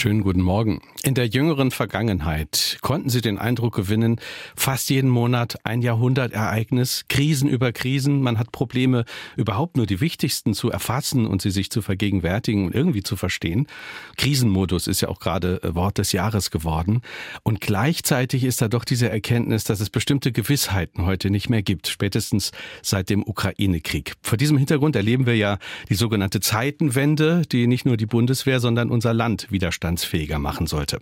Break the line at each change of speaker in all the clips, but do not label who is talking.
Schönen guten Morgen. In der jüngeren Vergangenheit konnten Sie den Eindruck gewinnen, fast jeden Monat ein Jahrhundertereignis, Krisen über Krisen, man hat Probleme, überhaupt nur die wichtigsten zu erfassen und sie sich zu vergegenwärtigen und irgendwie zu verstehen. Krisenmodus ist ja auch gerade äh, Wort des Jahres geworden. Und gleichzeitig ist da doch diese Erkenntnis, dass es bestimmte Gewissheiten heute nicht mehr gibt, spätestens seit dem Ukraine-Krieg. Vor diesem Hintergrund erleben wir ja die sogenannte Zeitenwende, die nicht nur die Bundeswehr, sondern unser Land widerstandsfähiger machen sollte.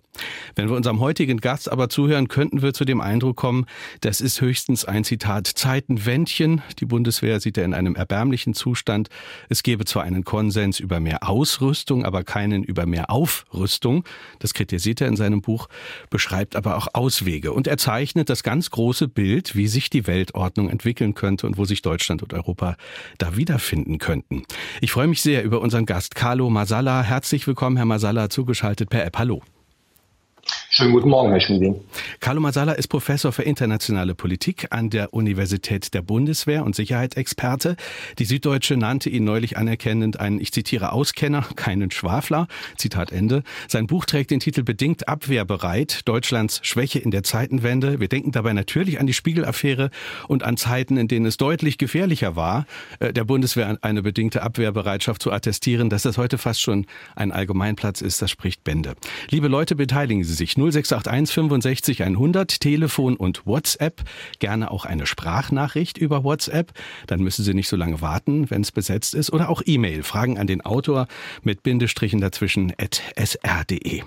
Wenn wir unserem heutigen Gast aber zuhören, könnten wir zu dem Eindruck kommen, das ist höchstens ein Zitat Zeitenwändchen. Die Bundeswehr sieht er in einem erbärmlichen Zustand. Es gäbe zwar einen Konsens über mehr Ausrüstung, aber keinen über mehr Aufrüstung. Das kritisiert er in seinem Buch, beschreibt aber auch Auswege. Und er zeichnet das ganz große Bild, wie sich die Weltordnung entwickeln könnte und wo sich Deutschland und Europa da wiederfinden könnten. Ich freue mich sehr über unseren Gast Carlo Masala. Herzlich willkommen, Herr Masala, zugeschaltet per App. Hallo.
Schönen guten Morgen, Herr Schmieding.
Carlo Masala ist Professor für internationale Politik an der Universität der Bundeswehr und Sicherheitsexperte. Die Süddeutsche nannte ihn neulich anerkennend einen, ich zitiere, Auskenner, keinen Schwafler. Zitat Ende. Sein Buch trägt den Titel Bedingt abwehrbereit, Deutschlands Schwäche in der Zeitenwende. Wir denken dabei natürlich an die Spiegelaffäre und an Zeiten, in denen es deutlich gefährlicher war, äh, der Bundeswehr eine bedingte Abwehrbereitschaft zu attestieren. Dass das heute fast schon ein Allgemeinplatz ist, das spricht Bände. Liebe Leute, beteiligen Sie sich 0681 65 100, Telefon und WhatsApp. Gerne auch eine Sprachnachricht über WhatsApp. Dann müssen Sie nicht so lange warten, wenn es besetzt ist. Oder auch E-Mail. Fragen an den Autor mit Bindestrichen dazwischen at sr.de.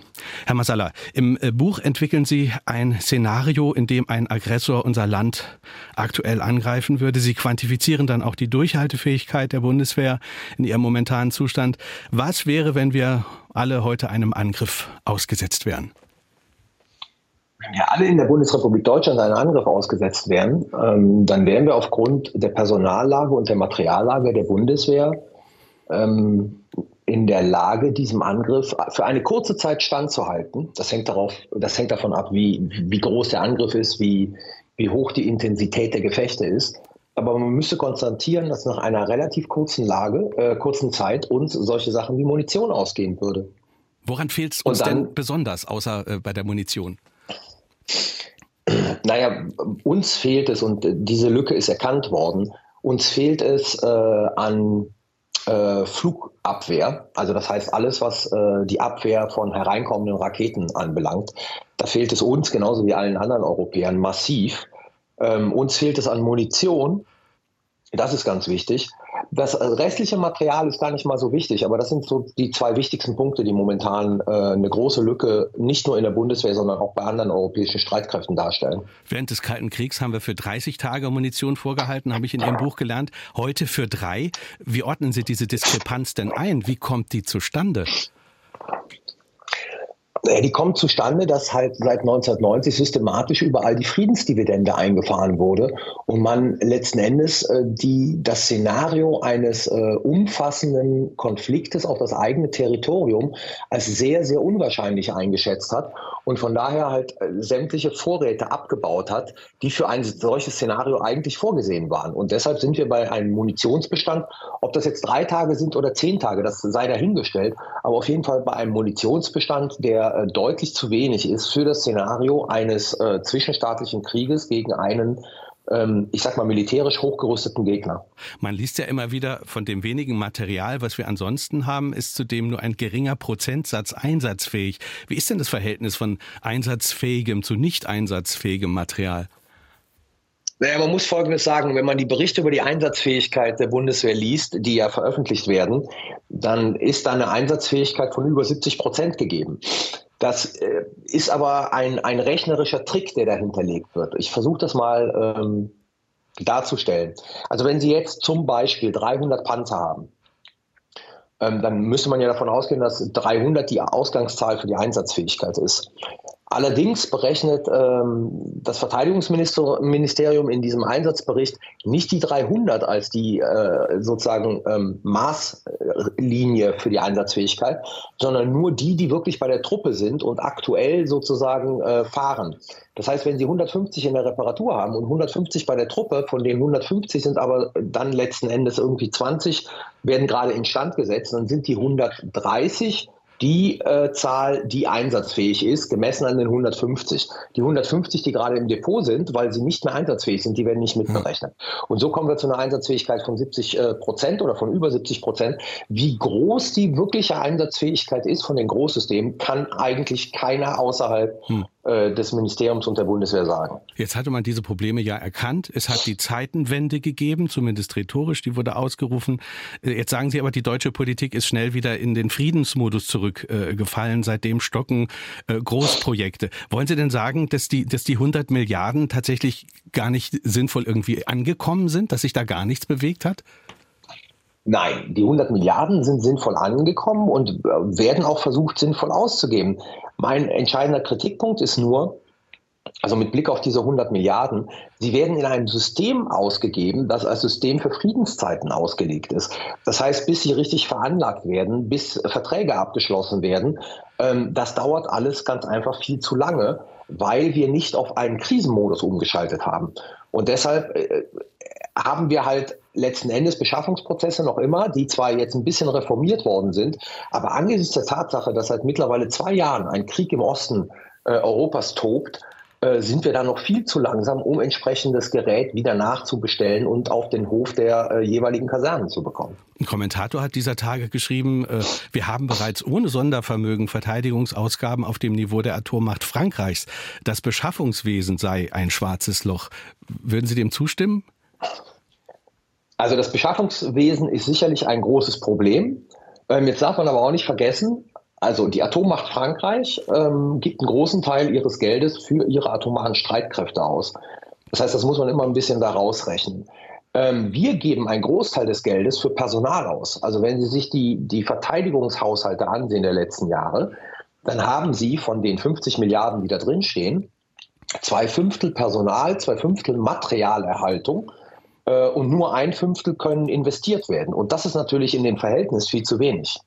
Herr Masala, im äh, Buch entwickeln Sie ein Szenario, in dem ein Aggressor unser Land aktuell angreifen würde. Sie quantifizieren dann auch die Durchhaltefähigkeit der Bundeswehr in ihrem momentanen Zustand. Was wäre, wenn wir alle heute einem Angriff ausgesetzt wären?
Wenn wir alle in der Bundesrepublik Deutschland einem Angriff ausgesetzt wären, ähm, dann wären wir aufgrund der Personallage und der Materiallage der Bundeswehr ähm, in der Lage, diesem Angriff für eine kurze Zeit standzuhalten. Das hängt, darauf, das hängt davon ab, wie, wie groß der Angriff ist, wie, wie hoch die Intensität der Gefechte ist. Aber man müsste konstatieren, dass nach einer relativ kurzen Lage, äh, kurzen Zeit uns solche Sachen wie Munition ausgehen würde.
Woran fehlt es uns dann, denn besonders, außer äh, bei der Munition?
Naja, uns fehlt es, und diese Lücke ist erkannt worden, uns fehlt es äh, an äh, Flugabwehr, also das heißt alles, was äh, die Abwehr von hereinkommenden Raketen anbelangt. Da fehlt es uns, genauso wie allen anderen Europäern, massiv. Ähm, uns fehlt es an Munition, das ist ganz wichtig. Das restliche Material ist gar nicht mal so wichtig, aber das sind so die zwei wichtigsten Punkte, die momentan äh, eine große Lücke nicht nur in der Bundeswehr, sondern auch bei anderen europäischen Streitkräften darstellen.
Während des Kalten Kriegs haben wir für 30 Tage Munition vorgehalten, habe ich in Ihrem Buch gelernt. Heute für drei. Wie ordnen Sie diese Diskrepanz denn ein? Wie kommt die zustande?
Äh, die kommt zustande, dass halt seit 1990 systematisch überall die Friedensdividende eingefahren wurde und man letzten Endes äh, die, das Szenario eines äh, umfassenden Konfliktes auf das eigene Territorium als sehr, sehr unwahrscheinlich eingeschätzt hat und von daher halt äh, sämtliche Vorräte abgebaut hat, die für ein solches Szenario eigentlich vorgesehen waren. Und deshalb sind wir bei einem Munitionsbestand, ob das jetzt drei Tage sind oder zehn Tage, das sei dahingestellt, aber auf jeden Fall bei einem Munitionsbestand, der äh, deutlich zu wenig ist für das Szenario eines äh, zwischenstaatlichen Krieges gegen einen ich sag mal, militärisch hochgerüsteten Gegner.
Man liest ja immer wieder, von dem wenigen Material, was wir ansonsten haben, ist zudem nur ein geringer Prozentsatz einsatzfähig. Wie ist denn das Verhältnis von einsatzfähigem zu nicht einsatzfähigem Material?
Naja, man muss Folgendes sagen, wenn man die Berichte über die Einsatzfähigkeit der Bundeswehr liest, die ja veröffentlicht werden, dann ist da eine Einsatzfähigkeit von über 70 Prozent gegeben. Das äh, ist aber ein, ein rechnerischer Trick, der dahinterlegt wird. Ich versuche das mal ähm, darzustellen. Also wenn Sie jetzt zum Beispiel 300 Panzer haben, ähm, dann müsste man ja davon ausgehen, dass 300 die Ausgangszahl für die Einsatzfähigkeit ist. Allerdings berechnet ähm, das Verteidigungsministerium in diesem Einsatzbericht nicht die 300 als die äh, sozusagen ähm, Maßlinie für die Einsatzfähigkeit, sondern nur die, die wirklich bei der Truppe sind und aktuell sozusagen äh, fahren. Das heißt, wenn Sie 150 in der Reparatur haben und 150 bei der Truppe, von denen 150 sind aber dann letzten Endes irgendwie 20, werden gerade instand gesetzt, dann sind die 130 die äh, Zahl, die einsatzfähig ist, gemessen an den 150. Die 150, die gerade im Depot sind, weil sie nicht mehr einsatzfähig sind, die werden nicht mitberechnet. Und so kommen wir zu einer Einsatzfähigkeit von 70 äh, Prozent oder von über 70 Prozent. Wie groß die wirkliche Einsatzfähigkeit ist von den Großsystemen, kann eigentlich keiner außerhalb hm. Äh, des Ministeriums und der Bundeswehr sagen.
Jetzt hatte man diese Probleme ja erkannt. Es hat die Zeitenwende gegeben, zumindest rhetorisch, die wurde ausgerufen. Äh, jetzt sagen Sie aber, die deutsche Politik ist schnell wieder in den Friedensmodus zurückgefallen. Seitdem stocken äh, Großprojekte. Wollen Sie denn sagen, dass die, dass die 100 Milliarden tatsächlich gar nicht sinnvoll irgendwie angekommen sind, dass sich da gar nichts bewegt hat?
Nein, die 100 Milliarden sind sinnvoll angekommen und werden auch versucht, sinnvoll auszugeben. Mein entscheidender Kritikpunkt ist nur, also mit Blick auf diese 100 Milliarden, sie werden in einem System ausgegeben, das als System für Friedenszeiten ausgelegt ist. Das heißt, bis sie richtig veranlagt werden, bis Verträge abgeschlossen werden, ähm, das dauert alles ganz einfach viel zu lange, weil wir nicht auf einen Krisenmodus umgeschaltet haben. Und deshalb äh, haben wir halt letzten Endes Beschaffungsprozesse noch immer, die zwar jetzt ein bisschen reformiert worden sind, aber angesichts der Tatsache, dass seit mittlerweile zwei Jahren ein Krieg im Osten äh, Europas tobt, äh, sind wir da noch viel zu langsam, um entsprechendes Gerät wieder nachzubestellen und auf den Hof der äh, jeweiligen Kasernen zu bekommen.
Ein Kommentator hat dieser Tage geschrieben, äh, wir haben bereits ohne Sondervermögen Verteidigungsausgaben auf dem Niveau der Atommacht Frankreichs. Das Beschaffungswesen sei ein schwarzes Loch. Würden Sie dem zustimmen?
Also das Beschaffungswesen ist sicherlich ein großes Problem. Ähm, jetzt darf man aber auch nicht vergessen, also die Atommacht Frankreich ähm, gibt einen großen Teil ihres Geldes für ihre atomaren Streitkräfte aus. Das heißt, das muss man immer ein bisschen da rausrechnen. Ähm, wir geben einen Großteil des Geldes für Personal aus. Also wenn Sie sich die, die Verteidigungshaushalte ansehen der letzten Jahre, dann haben Sie von den 50 Milliarden, die da drin stehen, zwei Fünftel Personal, zwei Fünftel Materialerhaltung äh, und nur ein Fünftel können investiert werden. Und das ist natürlich in dem Verhältnis viel zu wenig.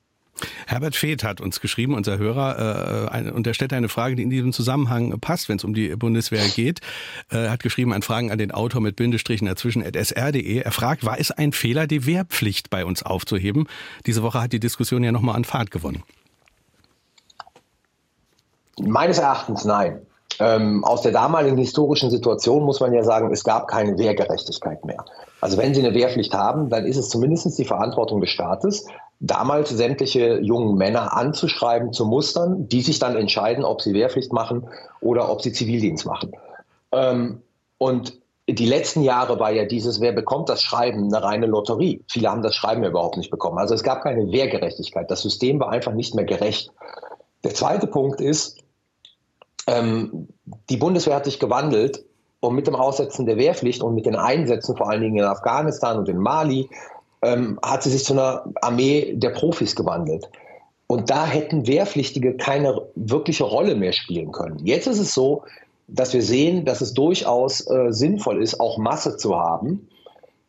Herbert Feeth hat uns geschrieben, unser Hörer, äh, und er stellt eine Frage, die in diesem Zusammenhang passt, wenn es um die Bundeswehr geht. Er hat geschrieben, ein Fragen an den Autor mit Bindestrichen dazwischen at sr.de. Er fragt, war es ein Fehler, die Wehrpflicht bei uns aufzuheben? Diese Woche hat die Diskussion ja nochmal an Fahrt gewonnen.
Meines Erachtens nein. Ähm, aus der damaligen historischen Situation muss man ja sagen, es gab keine Wehrgerechtigkeit mehr. Also wenn Sie eine Wehrpflicht haben, dann ist es zumindest die Verantwortung des Staates, damals sämtliche jungen Männer anzuschreiben, zu mustern, die sich dann entscheiden, ob sie Wehrpflicht machen oder ob sie Zivildienst machen. Ähm, und die letzten Jahre war ja dieses, wer bekommt das Schreiben, eine reine Lotterie. Viele haben das Schreiben ja überhaupt nicht bekommen. Also es gab keine Wehrgerechtigkeit. Das System war einfach nicht mehr gerecht. Der zweite Punkt ist, ähm, die Bundeswehr hat sich gewandelt und mit dem Aussetzen der Wehrpflicht und mit den Einsätzen, vor allen Dingen in Afghanistan und in Mali, ähm, hat sie sich zu einer Armee der Profis gewandelt. Und da hätten Wehrpflichtige keine wirkliche Rolle mehr spielen können. Jetzt ist es so, dass wir sehen, dass es durchaus äh, sinnvoll ist, auch Masse zu haben.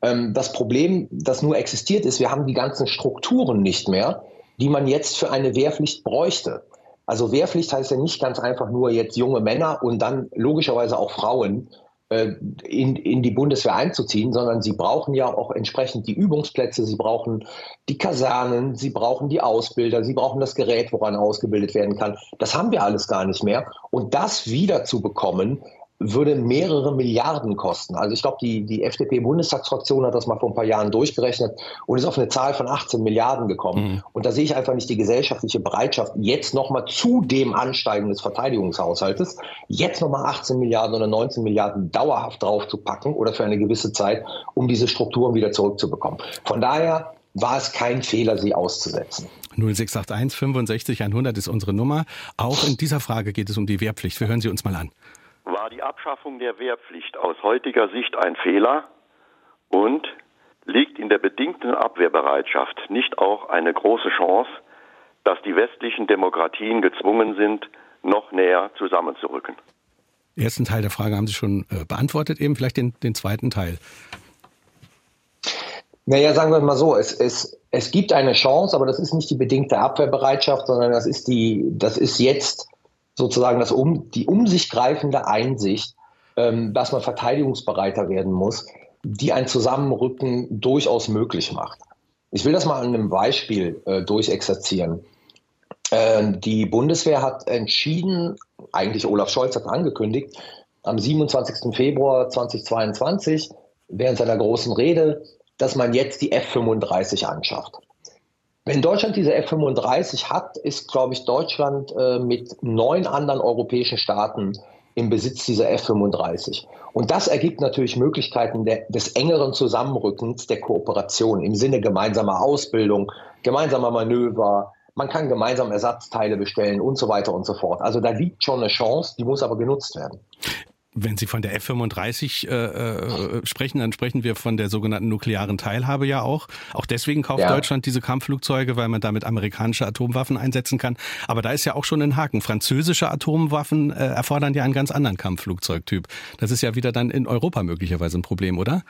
Ähm, das Problem, das nur existiert, ist, wir haben die ganzen Strukturen nicht mehr, die man jetzt für eine Wehrpflicht bräuchte. Also Wehrpflicht heißt ja nicht ganz einfach nur jetzt junge Männer und dann logischerweise auch Frauen äh, in, in die Bundeswehr einzuziehen, sondern sie brauchen ja auch entsprechend die Übungsplätze, sie brauchen die Kasernen, sie brauchen die Ausbilder, sie brauchen das Gerät, woran ausgebildet werden kann. Das haben wir alles gar nicht mehr. Und das wieder zu bekommen, würde mehrere Milliarden kosten. Also ich glaube, die, die FDP-Bundestagsfraktion hat das mal vor ein paar Jahren durchgerechnet und ist auf eine Zahl von 18 Milliarden gekommen. Mhm. Und da sehe ich einfach nicht die gesellschaftliche Bereitschaft, jetzt nochmal zu dem Ansteigen des Verteidigungshaushaltes, jetzt nochmal 18 Milliarden oder 19 Milliarden dauerhaft draufzupacken oder für eine gewisse Zeit, um diese Strukturen wieder zurückzubekommen. Von daher war es kein Fehler, sie auszusetzen.
0681 65 100 ist unsere Nummer. Auch in dieser Frage geht es um die Wehrpflicht. Wir hören Sie uns mal an
war die Abschaffung der Wehrpflicht aus heutiger Sicht ein Fehler und liegt in der bedingten Abwehrbereitschaft nicht auch eine große Chance, dass die westlichen Demokratien gezwungen sind, noch näher zusammenzurücken.
Den ersten Teil der Frage haben Sie schon äh, beantwortet, eben vielleicht den, den zweiten Teil.
Naja, sagen wir mal so, es, es, es gibt eine Chance, aber das ist nicht die bedingte Abwehrbereitschaft, sondern das ist die, das ist jetzt sozusagen das um, die um sich greifende Einsicht, ähm, dass man verteidigungsbereiter werden muss, die ein Zusammenrücken durchaus möglich macht. Ich will das mal an einem Beispiel äh, durchexerzieren. Äh, die Bundeswehr hat entschieden, eigentlich Olaf Scholz hat angekündigt, am 27. Februar 2022 während seiner großen Rede, dass man jetzt die F-35 anschafft. Wenn Deutschland diese F-35 hat, ist, glaube ich, Deutschland äh, mit neun anderen europäischen Staaten im Besitz dieser F-35. Und das ergibt natürlich Möglichkeiten der, des engeren Zusammenrückens der Kooperation im Sinne gemeinsamer Ausbildung, gemeinsamer Manöver. Man kann gemeinsam Ersatzteile bestellen und so weiter und so fort. Also da liegt schon eine Chance, die muss aber genutzt werden.
Wenn Sie von der F-35 äh, äh, sprechen, dann sprechen wir von der sogenannten nuklearen Teilhabe ja auch. Auch deswegen kauft ja. Deutschland diese Kampfflugzeuge, weil man damit amerikanische Atomwaffen einsetzen kann. Aber da ist ja auch schon ein Haken. Französische Atomwaffen äh, erfordern ja einen ganz anderen Kampfflugzeugtyp. Das ist ja wieder dann in Europa möglicherweise ein Problem, oder?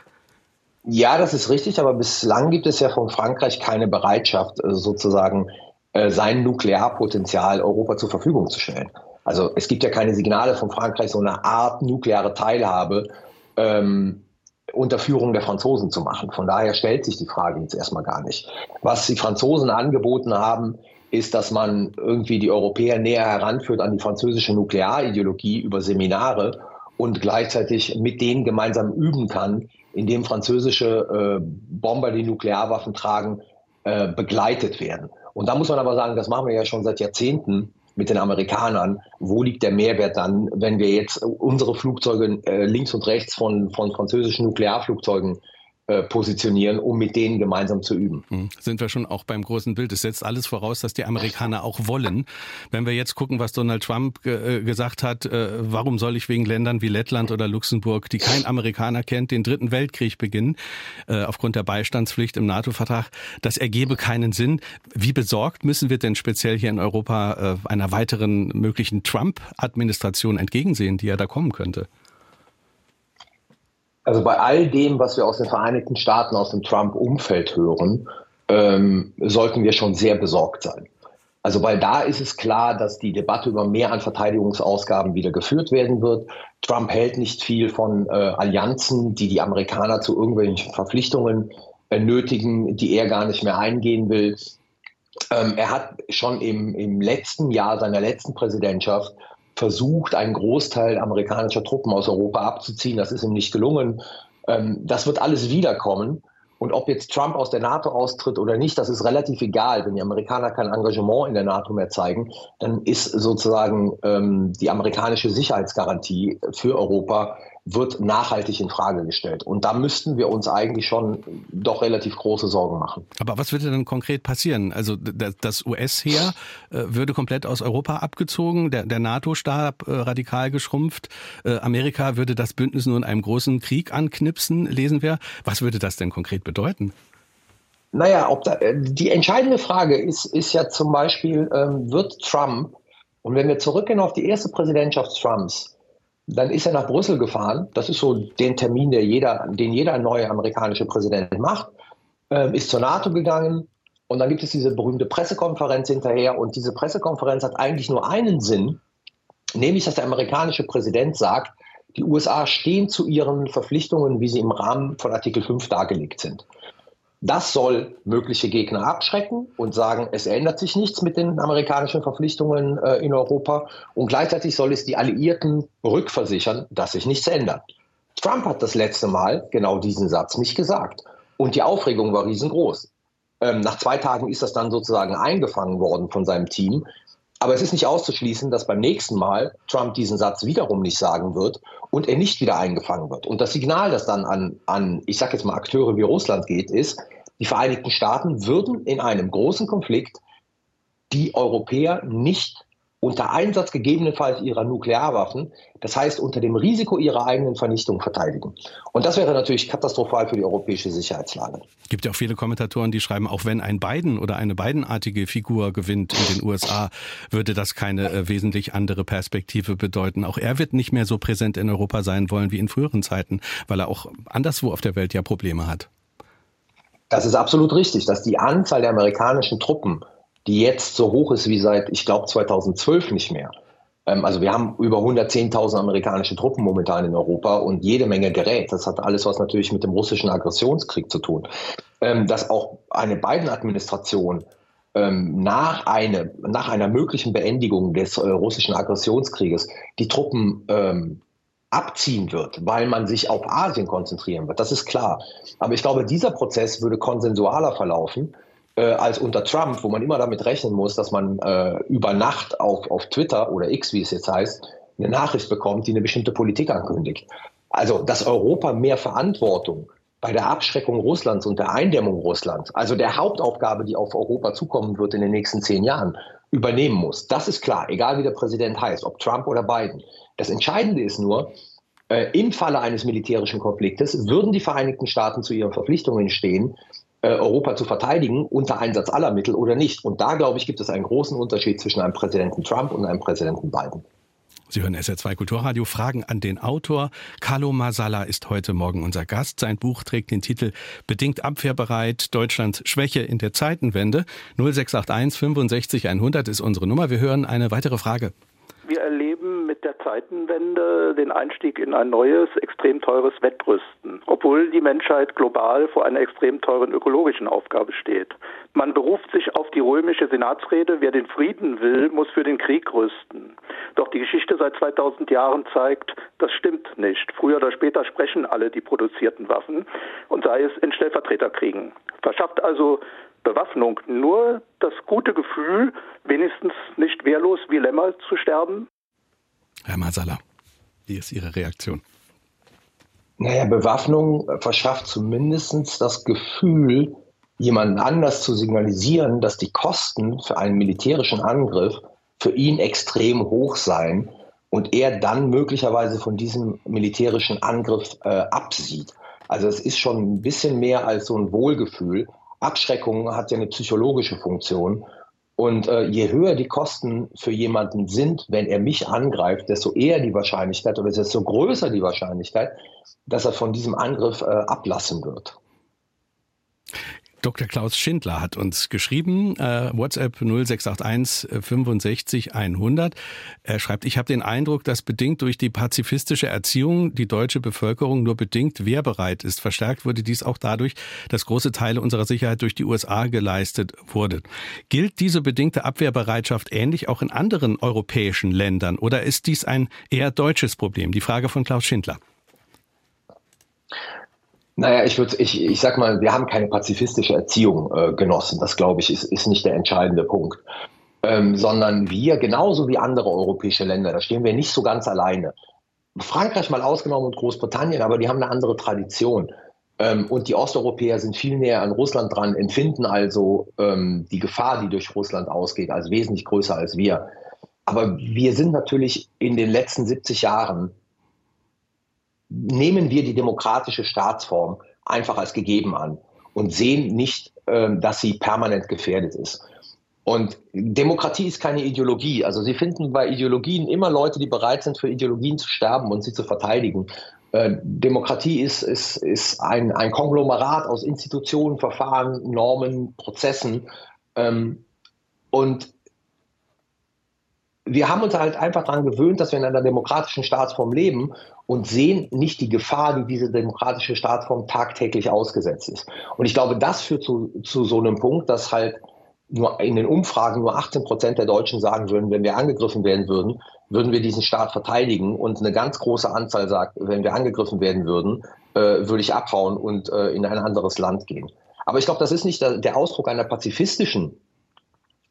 Ja, das ist richtig, aber bislang gibt es ja von Frankreich keine Bereitschaft, äh, sozusagen äh, sein Nuklearpotenzial Europa zur Verfügung zu stellen. Also es gibt ja keine Signale von Frankreich, so eine Art nukleare Teilhabe ähm, unter Führung der Franzosen zu machen. Von daher stellt sich die Frage jetzt erstmal gar nicht. Was die Franzosen angeboten haben, ist, dass man irgendwie die Europäer näher heranführt an die französische Nuklearideologie über Seminare und gleichzeitig mit denen gemeinsam üben kann, indem französische äh, Bomber, die Nuklearwaffen tragen, äh, begleitet werden. Und da muss man aber sagen, das machen wir ja schon seit Jahrzehnten mit den Amerikanern. Wo liegt der Mehrwert dann, wenn wir jetzt unsere Flugzeuge äh, links und rechts von, von französischen Nuklearflugzeugen positionieren, um mit denen gemeinsam zu üben.
Hm. Sind wir schon auch beim großen Bild. Es setzt alles voraus, dass die Amerikaner auch wollen. Wenn wir jetzt gucken, was Donald Trump ge äh, gesagt hat, äh, warum soll ich wegen Ländern wie Lettland oder Luxemburg, die kein Amerikaner kennt, den dritten Weltkrieg beginnen, äh, aufgrund der Beistandspflicht im NATO-Vertrag, das ergebe keinen Sinn. Wie besorgt müssen wir denn speziell hier in Europa äh, einer weiteren möglichen Trump-Administration entgegensehen, die ja da kommen könnte?
Also bei all dem, was wir aus den Vereinigten Staaten, aus dem Trump-Umfeld hören, ähm, sollten wir schon sehr besorgt sein. Also weil da ist es klar, dass die Debatte über mehr an Verteidigungsausgaben wieder geführt werden wird. Trump hält nicht viel von äh, Allianzen, die die Amerikaner zu irgendwelchen Verpflichtungen äh, nötigen, die er gar nicht mehr eingehen will. Ähm, er hat schon im, im letzten Jahr seiner letzten Präsidentschaft versucht, einen Großteil amerikanischer Truppen aus Europa abzuziehen. Das ist ihm nicht gelungen. Ähm, das wird alles wiederkommen. Und ob jetzt Trump aus der NATO austritt oder nicht, das ist relativ egal. Wenn die Amerikaner kein Engagement in der NATO mehr zeigen, dann ist sozusagen ähm, die amerikanische Sicherheitsgarantie für Europa wird nachhaltig in Frage gestellt. Und da müssten wir uns eigentlich schon doch relativ große Sorgen machen.
Aber was würde denn konkret passieren? Also das US-Heer äh, würde komplett aus Europa abgezogen, der, der NATO-Stab äh, radikal geschrumpft, äh, Amerika würde das Bündnis nur in einem großen Krieg anknipsen, lesen wir. Was würde das denn konkret bedeuten?
Naja, ob da, die entscheidende Frage ist, ist ja zum Beispiel, ähm, wird Trump, und wenn wir zurückgehen auf die erste Präsidentschaft Trumps, dann ist er nach Brüssel gefahren. Das ist so den Termin, der jeder, den jeder neue amerikanische Präsident macht. Ähm, ist zur NATO gegangen. Und dann gibt es diese berühmte Pressekonferenz hinterher. Und diese Pressekonferenz hat eigentlich nur einen Sinn, nämlich dass der amerikanische Präsident sagt, die USA stehen zu ihren Verpflichtungen, wie sie im Rahmen von Artikel 5 dargelegt sind. Das soll mögliche Gegner abschrecken und sagen, es ändert sich nichts mit den amerikanischen Verpflichtungen äh, in Europa. Und gleichzeitig soll es die Alliierten rückversichern, dass sich nichts ändert. Trump hat das letzte Mal genau diesen Satz nicht gesagt. Und die Aufregung war riesengroß. Ähm, nach zwei Tagen ist das dann sozusagen eingefangen worden von seinem Team. Aber es ist nicht auszuschließen, dass beim nächsten Mal Trump diesen Satz wiederum nicht sagen wird und er nicht wieder eingefangen wird. Und das Signal, das dann an, an ich sage jetzt mal, Akteure wie Russland geht, ist, die Vereinigten Staaten würden in einem großen Konflikt die Europäer nicht unter Einsatz gegebenenfalls ihrer Nuklearwaffen, das heißt unter dem Risiko ihrer eigenen Vernichtung verteidigen. Und das wäre natürlich katastrophal für die europäische Sicherheitslage.
Es gibt ja auch viele Kommentatoren, die schreiben, auch wenn ein Biden oder eine Bidenartige Figur gewinnt in den USA, würde das keine äh, wesentlich andere Perspektive bedeuten. Auch er wird nicht mehr so präsent in Europa sein wollen wie in früheren Zeiten, weil er auch anderswo auf der Welt ja Probleme hat.
Das ist absolut richtig, dass die Anzahl der amerikanischen Truppen die jetzt so hoch ist wie seit, ich glaube, 2012 nicht mehr. Ähm, also wir haben über 110.000 amerikanische Truppen momentan in Europa und jede Menge Gerät. Das hat alles was natürlich mit dem russischen Aggressionskrieg zu tun. Ähm, dass auch eine Biden-Administration ähm, nach, eine, nach einer möglichen Beendigung des äh, russischen Aggressionskrieges die Truppen abziehen wird, weil man sich auf Asien konzentrieren wird. Das ist klar. Aber ich glaube, dieser Prozess würde konsensualer verlaufen äh, als unter Trump, wo man immer damit rechnen muss, dass man äh, über Nacht auf, auf Twitter oder X, wie es jetzt heißt, eine Nachricht bekommt, die eine bestimmte Politik ankündigt. Also, dass Europa mehr Verantwortung bei der Abschreckung Russlands und der Eindämmung Russlands, also der Hauptaufgabe, die auf Europa zukommen wird in den nächsten zehn Jahren, übernehmen muss. Das ist klar, egal wie der Präsident heißt, ob Trump oder Biden. Das Entscheidende ist nur, äh, im Falle eines militärischen Konfliktes würden die Vereinigten Staaten zu ihren Verpflichtungen stehen, Europa zu verteidigen unter Einsatz aller Mittel oder nicht. Und da, glaube ich, gibt es einen großen Unterschied zwischen einem Präsidenten Trump und einem Präsidenten Biden.
Sie hören SR2 Kulturradio. Fragen an den Autor. Carlo Masala ist heute Morgen unser Gast. Sein Buch trägt den Titel Bedingt abwehrbereit, Deutschlands Schwäche in der Zeitenwende. 0681 65 100 ist unsere Nummer. Wir hören eine weitere Frage.
Wir erleben Zeitenwende den Einstieg in ein neues, extrem teures Wettrüsten, obwohl die Menschheit global vor einer extrem teuren ökologischen Aufgabe steht. Man beruft sich auf die römische Senatsrede, wer den Frieden will, muss für den Krieg rüsten. Doch die Geschichte seit 2000 Jahren zeigt, das stimmt nicht. Früher oder später sprechen alle die produzierten Waffen und sei es in Stellvertreterkriegen. Verschafft also Bewaffnung nur das gute Gefühl, wenigstens nicht wehrlos wie Lämmer zu sterben?
Herr Masala, wie ist Ihre Reaktion?
Naja, Bewaffnung verschafft zumindest das Gefühl, jemanden anders zu signalisieren, dass die Kosten für einen militärischen Angriff für ihn extrem hoch seien und er dann möglicherweise von diesem militärischen Angriff äh, absieht. Also es ist schon ein bisschen mehr als so ein Wohlgefühl, Abschreckung hat ja eine psychologische Funktion. Und äh, je höher die Kosten für jemanden sind, wenn er mich angreift, desto eher die Wahrscheinlichkeit oder desto größer die Wahrscheinlichkeit, dass er von diesem Angriff äh, ablassen wird.
Dr. Klaus Schindler hat uns geschrieben, äh, WhatsApp 0681 65 100. Er schreibt, ich habe den Eindruck, dass bedingt durch die pazifistische Erziehung die deutsche Bevölkerung nur bedingt wehrbereit ist. Verstärkt wurde dies auch dadurch, dass große Teile unserer Sicherheit durch die USA geleistet wurde. Gilt diese bedingte Abwehrbereitschaft ähnlich auch in anderen europäischen Ländern oder ist dies ein eher deutsches Problem? Die Frage von Klaus Schindler.
Naja, ich würde, ich, ich sag mal, wir haben keine pazifistische Erziehung äh, genossen. Das glaube ich, ist, ist nicht der entscheidende Punkt. Ähm, sondern wir, genauso wie andere europäische Länder, da stehen wir nicht so ganz alleine. Frankreich mal ausgenommen und Großbritannien, aber die haben eine andere Tradition. Ähm, und die Osteuropäer sind viel näher an Russland dran, empfinden also ähm, die Gefahr, die durch Russland ausgeht, als wesentlich größer als wir. Aber wir sind natürlich in den letzten 70 Jahren nehmen wir die demokratische Staatsform einfach als gegeben an und sehen nicht, ähm, dass sie permanent gefährdet ist. Und Demokratie ist keine Ideologie. Also Sie finden bei Ideologien immer Leute, die bereit sind, für Ideologien zu sterben und sie zu verteidigen. Äh, Demokratie ist, ist, ist ein, ein Konglomerat aus Institutionen, Verfahren, Normen, Prozessen. Ähm, und wir haben uns halt einfach daran gewöhnt, dass wir in einer demokratischen Staatsform leben und sehen nicht die Gefahr, die diese demokratische Staatsform tagtäglich ausgesetzt ist. Und ich glaube, das führt zu, zu so einem Punkt, dass halt nur in den Umfragen nur 18 Prozent der Deutschen sagen würden, wenn wir angegriffen werden würden, würden wir diesen Staat verteidigen. Und eine ganz große Anzahl sagt, wenn wir angegriffen werden würden, äh, würde ich abhauen und äh, in ein anderes Land gehen. Aber ich glaube, das ist nicht der, der Ausdruck einer pazifistischen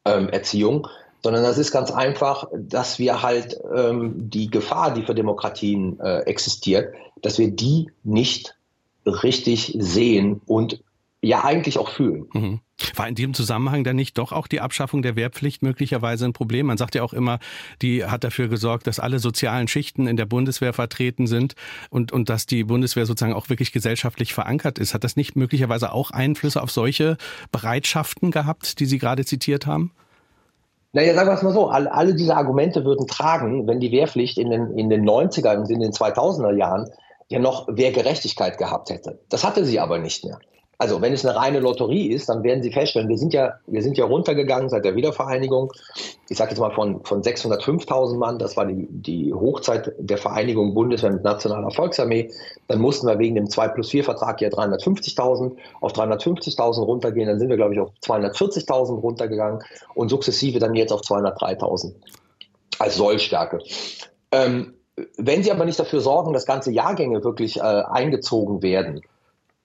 ähm, Erziehung, sondern das ist ganz einfach, dass wir halt ähm, die Gefahr, die für Demokratien äh, existiert, dass wir die nicht richtig sehen und ja eigentlich auch fühlen. Mhm.
War in diesem Zusammenhang dann nicht doch auch die Abschaffung der Wehrpflicht möglicherweise ein Problem? Man sagt ja auch immer, die hat dafür gesorgt, dass alle sozialen Schichten in der Bundeswehr vertreten sind und, und dass die Bundeswehr sozusagen auch wirklich gesellschaftlich verankert ist. Hat das nicht möglicherweise auch Einflüsse auf solche Bereitschaften gehabt, die Sie gerade zitiert haben?
Naja, sagen wir es mal so, alle, alle diese Argumente würden tragen, wenn die Wehrpflicht in den, in den 90er und in den 2000er Jahren ja noch Wehrgerechtigkeit gehabt hätte. Das hatte sie aber nicht mehr. Also wenn es eine reine Lotterie ist, dann werden Sie feststellen, wir sind ja, wir sind ja runtergegangen seit der Wiedervereinigung. Ich sage jetzt mal von, von 605.000 Mann, das war die, die Hochzeit der Vereinigung Bundeswehr mit Nationaler Volksarmee. Dann mussten wir wegen dem 2 plus 4 Vertrag ja 350.000 auf 350.000 runtergehen. Dann sind wir, glaube ich, auf 240.000 runtergegangen und sukzessive dann jetzt auf 203.000 als Sollstärke. Ähm, wenn Sie aber nicht dafür sorgen, dass ganze Jahrgänge wirklich äh, eingezogen werden,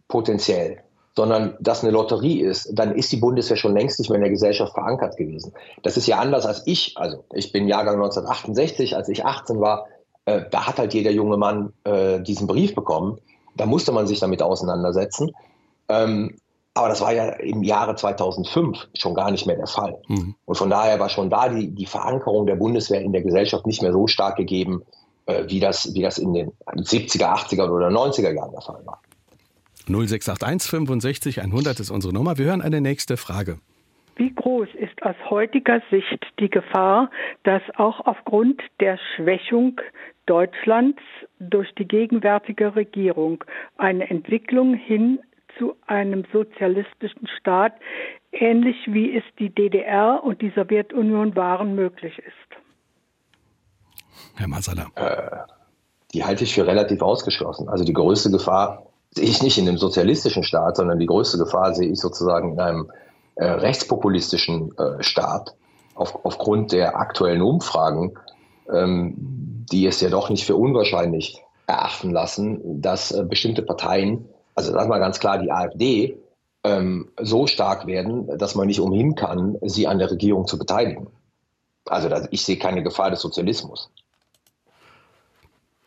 potenziell, sondern das eine Lotterie ist, dann ist die Bundeswehr schon längst nicht mehr in der Gesellschaft verankert gewesen. Das ist ja anders als ich. Also ich bin Jahrgang 1968, als ich 18 war, äh, da hat halt jeder junge Mann äh, diesen Brief bekommen. Da musste man sich damit auseinandersetzen. Ähm, aber das war ja im Jahre 2005 schon gar nicht mehr der Fall. Mhm. Und von daher war schon da die, die Verankerung der Bundeswehr in der Gesellschaft nicht mehr so stark gegeben, äh, wie, das, wie das in den 70er, 80er oder 90er Jahren der Fall war.
0681 65 100 ist unsere Nummer. Wir hören eine nächste Frage.
Wie groß ist aus heutiger Sicht die Gefahr, dass auch aufgrund der Schwächung Deutschlands durch die gegenwärtige Regierung eine Entwicklung hin zu einem sozialistischen Staat, ähnlich wie es die DDR und die Sowjetunion waren, möglich ist?
Herr Masala. Äh,
die halte ich für relativ ausgeschlossen. Also die größte Gefahr sehe ich nicht in einem sozialistischen Staat, sondern die größte Gefahr sehe ich sozusagen in einem äh, rechtspopulistischen äh, Staat auf, aufgrund der aktuellen Umfragen, ähm, die es ja doch nicht für unwahrscheinlich erachten lassen, dass äh, bestimmte Parteien, also sagen wir ganz klar die AfD, ähm, so stark werden, dass man nicht umhin kann, sie an der Regierung zu beteiligen. Also ich sehe keine Gefahr des Sozialismus.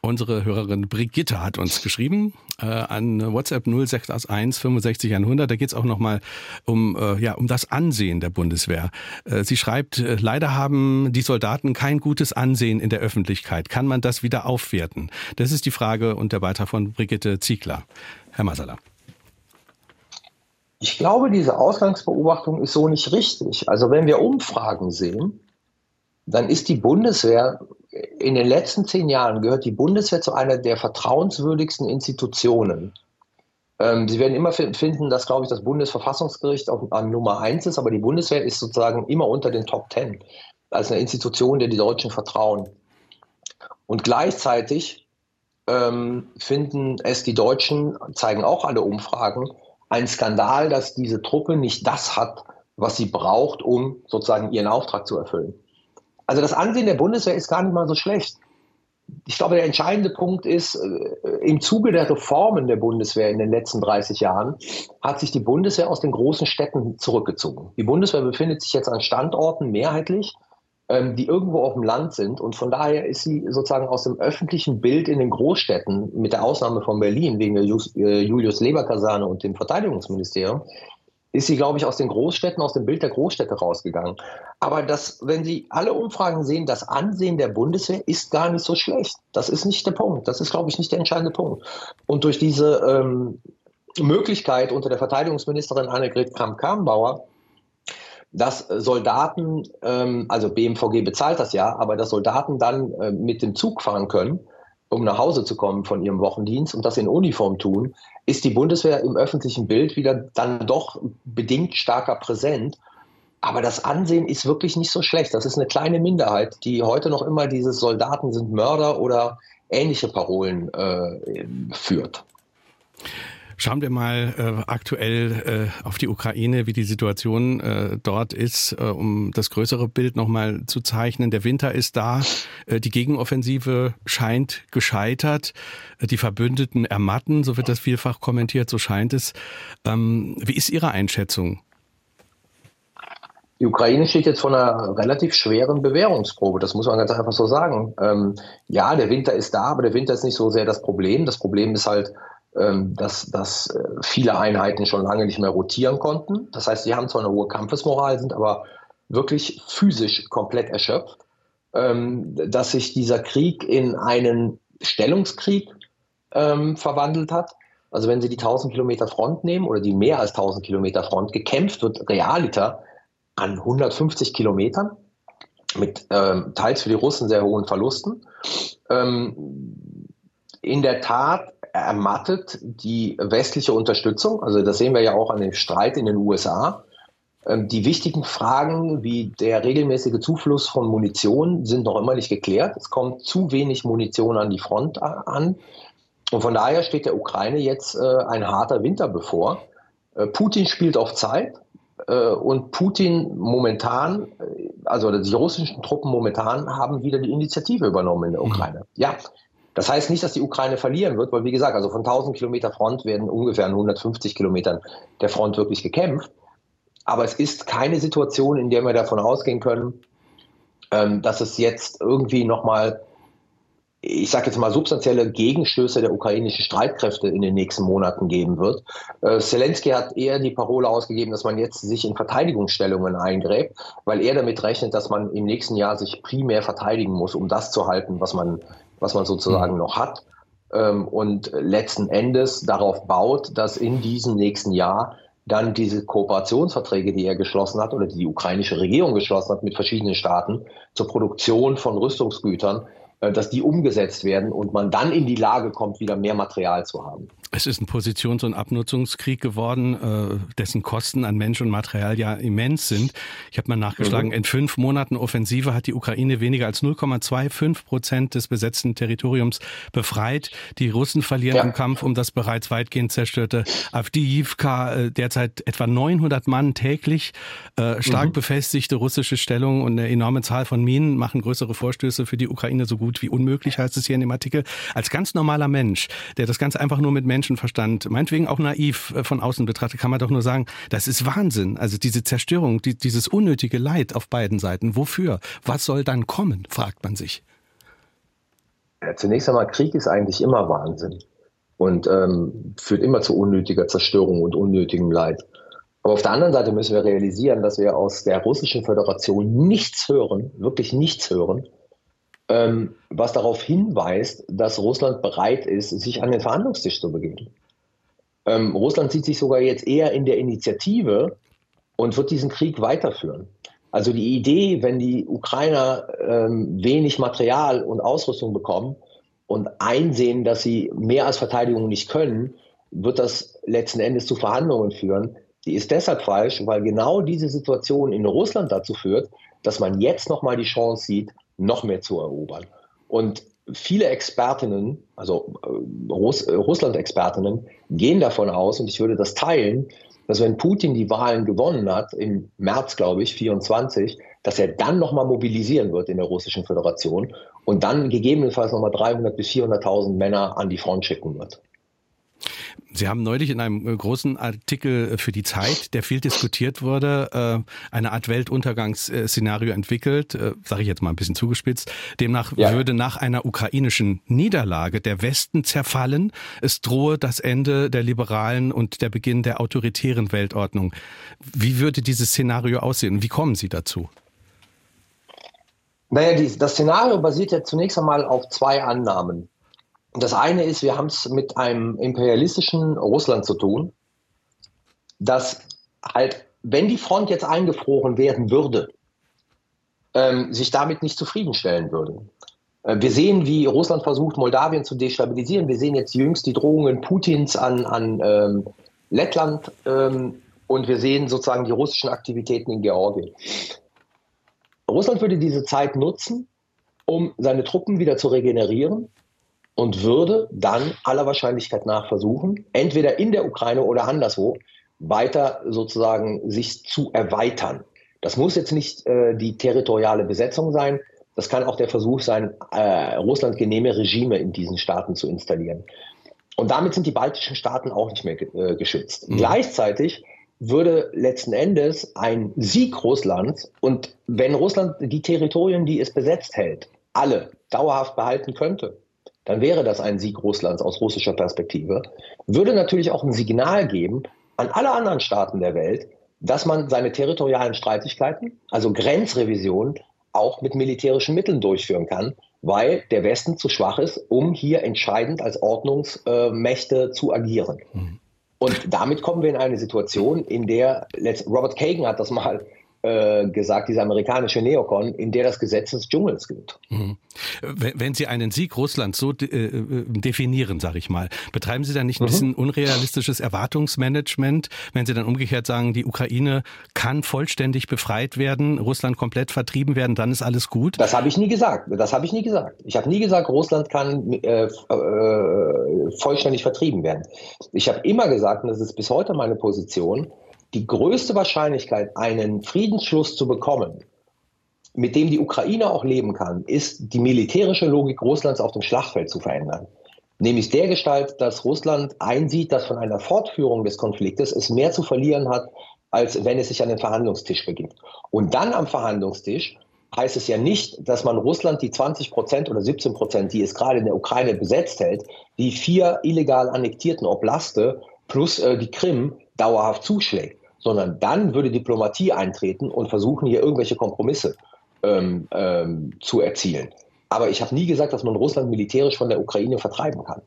Unsere Hörerin Brigitte hat uns geschrieben äh, an WhatsApp 0681 65 100. Da geht es auch nochmal um, äh, ja, um das Ansehen der Bundeswehr. Äh, sie schreibt, äh, leider haben die Soldaten kein gutes Ansehen in der Öffentlichkeit. Kann man das wieder aufwerten? Das ist die Frage und der Beitrag von Brigitte Ziegler. Herr Masala.
Ich glaube, diese Ausgangsbeobachtung ist so nicht richtig. Also wenn wir Umfragen sehen, dann ist die Bundeswehr in den letzten zehn Jahren gehört die Bundeswehr zu einer der vertrauenswürdigsten Institutionen. Ähm, Sie werden immer finden, dass, glaube ich, das Bundesverfassungsgericht auf, an Nummer eins ist, aber die Bundeswehr ist sozusagen immer unter den Top Ten als eine Institution, der die Deutschen vertrauen. Und gleichzeitig ähm, finden es die Deutschen, zeigen auch alle Umfragen, ein Skandal, dass diese Truppe nicht das hat, was sie braucht, um sozusagen ihren Auftrag zu erfüllen. Also das Ansehen der Bundeswehr ist gar nicht mal so schlecht. Ich glaube, der entscheidende Punkt ist, äh, im Zuge der Reformen der Bundeswehr in den letzten 30 Jahren hat sich die Bundeswehr aus den großen Städten zurückgezogen. Die Bundeswehr befindet sich jetzt an Standorten mehrheitlich, ähm, die irgendwo auf dem Land sind. Und von daher ist sie sozusagen aus dem öffentlichen Bild in den Großstädten, mit der Ausnahme von Berlin wegen der äh, Julius-Leber-Kaserne und dem Verteidigungsministerium, ist sie, glaube ich, aus den Großstädten, aus dem Bild der Großstädte rausgegangen. Aber das, wenn Sie alle Umfragen sehen, das Ansehen der Bundeswehr ist gar nicht so schlecht. Das ist nicht der Punkt. Das ist, glaube ich, nicht der entscheidende Punkt. Und durch diese ähm, Möglichkeit unter der Verteidigungsministerin Annegret Kramp-Karrenbauer, dass Soldaten, ähm, also BMVG bezahlt das ja, aber dass Soldaten dann äh, mit dem Zug fahren können, um nach Hause zu kommen von ihrem Wochendienst und das in Uniform tun, ist die Bundeswehr im öffentlichen Bild wieder dann doch bedingt stärker präsent. Aber das Ansehen ist wirklich nicht so schlecht. Das ist eine kleine Minderheit, die heute noch immer dieses Soldaten sind Mörder oder ähnliche Parolen äh, führt.
Schauen wir mal äh, aktuell äh, auf die Ukraine, wie die Situation äh, dort ist, äh, um das größere Bild nochmal zu zeichnen. Der Winter ist da, äh, die Gegenoffensive scheint gescheitert, äh, die Verbündeten ermatten, so wird das vielfach kommentiert, so scheint es. Ähm, wie ist Ihre Einschätzung?
Die Ukraine steht jetzt vor einer relativ schweren Bewährungsprobe, das muss man ganz einfach so sagen. Ähm, ja, der Winter ist da, aber der Winter ist nicht so sehr das Problem. Das Problem ist halt, dass, dass äh, viele Einheiten schon lange nicht mehr rotieren konnten. Das heißt, sie haben zwar eine hohe Kampfesmoral, sind aber wirklich physisch komplett erschöpft, ähm, dass sich dieser Krieg in einen Stellungskrieg ähm, verwandelt hat. Also wenn Sie die 1000 Kilometer Front nehmen oder die mehr als 1000 Kilometer Front, gekämpft wird realiter an 150 Kilometern mit ähm, teils für die Russen sehr hohen Verlusten. Ähm, in der Tat ermattet die westliche Unterstützung, also das sehen wir ja auch an dem Streit in den USA. Ähm, die wichtigen Fragen wie der regelmäßige Zufluss von Munition sind noch immer nicht geklärt. Es kommt zu wenig Munition an die Front an. Und von daher steht der Ukraine jetzt äh, ein harter Winter bevor. Äh, Putin spielt auf Zeit. Äh, und Putin momentan, also die russischen Truppen momentan, haben wieder die Initiative übernommen in der mhm. Ukraine. Mhm. Ja, das heißt nicht, dass die Ukraine verlieren wird, weil wie gesagt, also von 1000 Kilometer Front werden ungefähr 150 Kilometern der Front wirklich gekämpft. Aber es ist keine Situation, in der wir davon ausgehen können, ähm, dass es jetzt irgendwie nochmal ich sage jetzt mal, substanzielle Gegenstöße der ukrainischen Streitkräfte in den nächsten Monaten geben wird. Äh, Zelensky hat eher die Parole ausgegeben, dass man jetzt sich in Verteidigungsstellungen eingräbt, weil er damit rechnet, dass man im nächsten Jahr sich primär verteidigen muss, um das zu halten, was man, was man sozusagen mhm. noch hat. Ähm, und letzten Endes darauf baut, dass in diesem nächsten Jahr dann diese Kooperationsverträge, die er geschlossen hat oder die die ukrainische Regierung geschlossen hat mit verschiedenen Staaten zur Produktion von Rüstungsgütern, äh, dass die umgesetzt werden und man dann in die Lage kommt, wieder mehr Material zu haben.
Es ist ein Positions- und Abnutzungskrieg geworden, äh, dessen Kosten an Mensch und Material ja immens sind. Ich habe mal nachgeschlagen, mhm. in fünf Monaten Offensive hat die Ukraine weniger als 0,25 Prozent des besetzten Territoriums befreit. Die Russen verlieren ja. im Kampf um das bereits weitgehend zerstörte Avdiivka äh, derzeit etwa 900 Mann täglich. Stark mhm. befestigte russische Stellung und eine enorme Zahl von Minen machen größere Vorstöße für die Ukraine so gut wie unmöglich, heißt es hier in dem Artikel. Als ganz normaler Mensch, der das Ganze einfach nur mit Menschenverstand, meinetwegen auch naiv äh, von außen betrachtet, kann man doch nur sagen, das ist Wahnsinn. Also diese Zerstörung, die, dieses unnötige Leid auf beiden Seiten. Wofür? Was soll dann kommen, fragt man sich.
Ja, zunächst einmal, Krieg ist eigentlich immer Wahnsinn und ähm, führt immer zu unnötiger Zerstörung und unnötigem Leid. Aber auf der anderen Seite müssen wir realisieren, dass wir aus der Russischen Föderation nichts hören, wirklich nichts hören, ähm, was darauf hinweist, dass Russland bereit ist, sich an den Verhandlungstisch zu begeben. Ähm, Russland sieht sich sogar jetzt eher in der Initiative und wird diesen Krieg weiterführen. Also die Idee, wenn die Ukrainer ähm, wenig Material und Ausrüstung bekommen und einsehen, dass sie mehr als Verteidigung nicht können, wird das letzten Endes zu Verhandlungen führen. Die ist deshalb falsch, weil genau diese Situation in Russland dazu führt, dass man jetzt nochmal die Chance sieht, noch mehr zu erobern. Und viele Expertinnen, also äh, Russ äh, Russland-Expertinnen, gehen davon aus, und ich würde das teilen, dass wenn Putin die Wahlen gewonnen hat, im März, glaube ich, 24, dass er dann nochmal mobilisieren wird in der Russischen Föderation und dann gegebenenfalls nochmal 300.000 bis 400.000 Männer an die Front schicken wird.
Sie haben neulich in einem äh, großen Artikel äh, für die Zeit, der viel diskutiert wurde, äh, eine Art Weltuntergangsszenario entwickelt, sage ich jetzt mal ein bisschen zugespitzt. Demnach ja. würde nach einer ukrainischen Niederlage der Westen zerfallen. Es drohe das Ende der liberalen und der Beginn der autoritären Weltordnung. Wie würde dieses Szenario aussehen? Wie kommen Sie dazu?
Naja, das Szenario basiert ja zunächst einmal auf zwei Annahmen. Das eine ist, wir haben es mit einem imperialistischen Russland zu tun, das halt, wenn die Front jetzt eingefroren werden würde, ähm, sich damit nicht zufriedenstellen würde. Äh, wir sehen, wie Russland versucht, Moldawien zu destabilisieren. Wir sehen jetzt jüngst die Drohungen Putins an, an ähm, Lettland ähm, und wir sehen sozusagen die russischen Aktivitäten in Georgien. Russland würde diese Zeit nutzen, um seine Truppen wieder zu regenerieren und würde dann aller Wahrscheinlichkeit nach versuchen, entweder in der Ukraine oder anderswo weiter sozusagen sich zu erweitern. Das muss jetzt nicht äh, die territoriale Besetzung sein. Das kann auch der Versuch sein, äh, Russland genehme Regime in diesen Staaten zu installieren. Und damit sind die baltischen Staaten auch nicht mehr äh, geschützt. Mhm. Gleichzeitig würde letzten Endes ein Sieg Russlands und wenn Russland die Territorien, die es besetzt hält, alle dauerhaft behalten könnte, dann wäre das ein Sieg Russlands aus russischer Perspektive, würde natürlich auch ein Signal geben an alle anderen Staaten der Welt, dass man seine territorialen Streitigkeiten, also Grenzrevision, auch mit militärischen Mitteln durchführen kann, weil der Westen zu schwach ist, um hier entscheidend als Ordnungsmächte zu agieren. Mhm. Und damit kommen wir in eine Situation, in der Robert Kagan hat das mal äh, gesagt, diese amerikanische Neokon, in der das Gesetz des Dschungels gilt. Mhm.
Wenn Sie einen Sieg Russlands so de äh, definieren, sage ich mal, betreiben Sie dann nicht ein mhm. bisschen unrealistisches Erwartungsmanagement, wenn Sie dann umgekehrt sagen, die Ukraine kann vollständig befreit werden, Russland komplett vertrieben werden, dann ist alles gut?
Das habe ich nie gesagt. Das habe ich nie gesagt. Ich habe nie gesagt, Russland kann äh, äh, vollständig vertrieben werden. Ich habe immer gesagt, und das ist bis heute meine Position, die größte Wahrscheinlichkeit, einen Friedensschluss zu bekommen, mit dem die Ukraine auch leben kann, ist die militärische Logik Russlands auf dem Schlachtfeld zu verändern. Nämlich der Gestalt, dass Russland einsieht, dass von einer Fortführung des Konfliktes es mehr zu verlieren hat, als wenn es sich an den Verhandlungstisch begibt. Und dann am Verhandlungstisch heißt es ja nicht, dass man Russland die 20 Prozent oder 17 Prozent, die es gerade in der Ukraine besetzt hält, die vier illegal annektierten Oblaste plus äh, die Krim dauerhaft zuschlägt sondern dann würde Diplomatie eintreten und versuchen, hier irgendwelche Kompromisse ähm, ähm, zu erzielen. Aber ich habe nie gesagt, dass man Russland militärisch von der Ukraine vertreiben kann.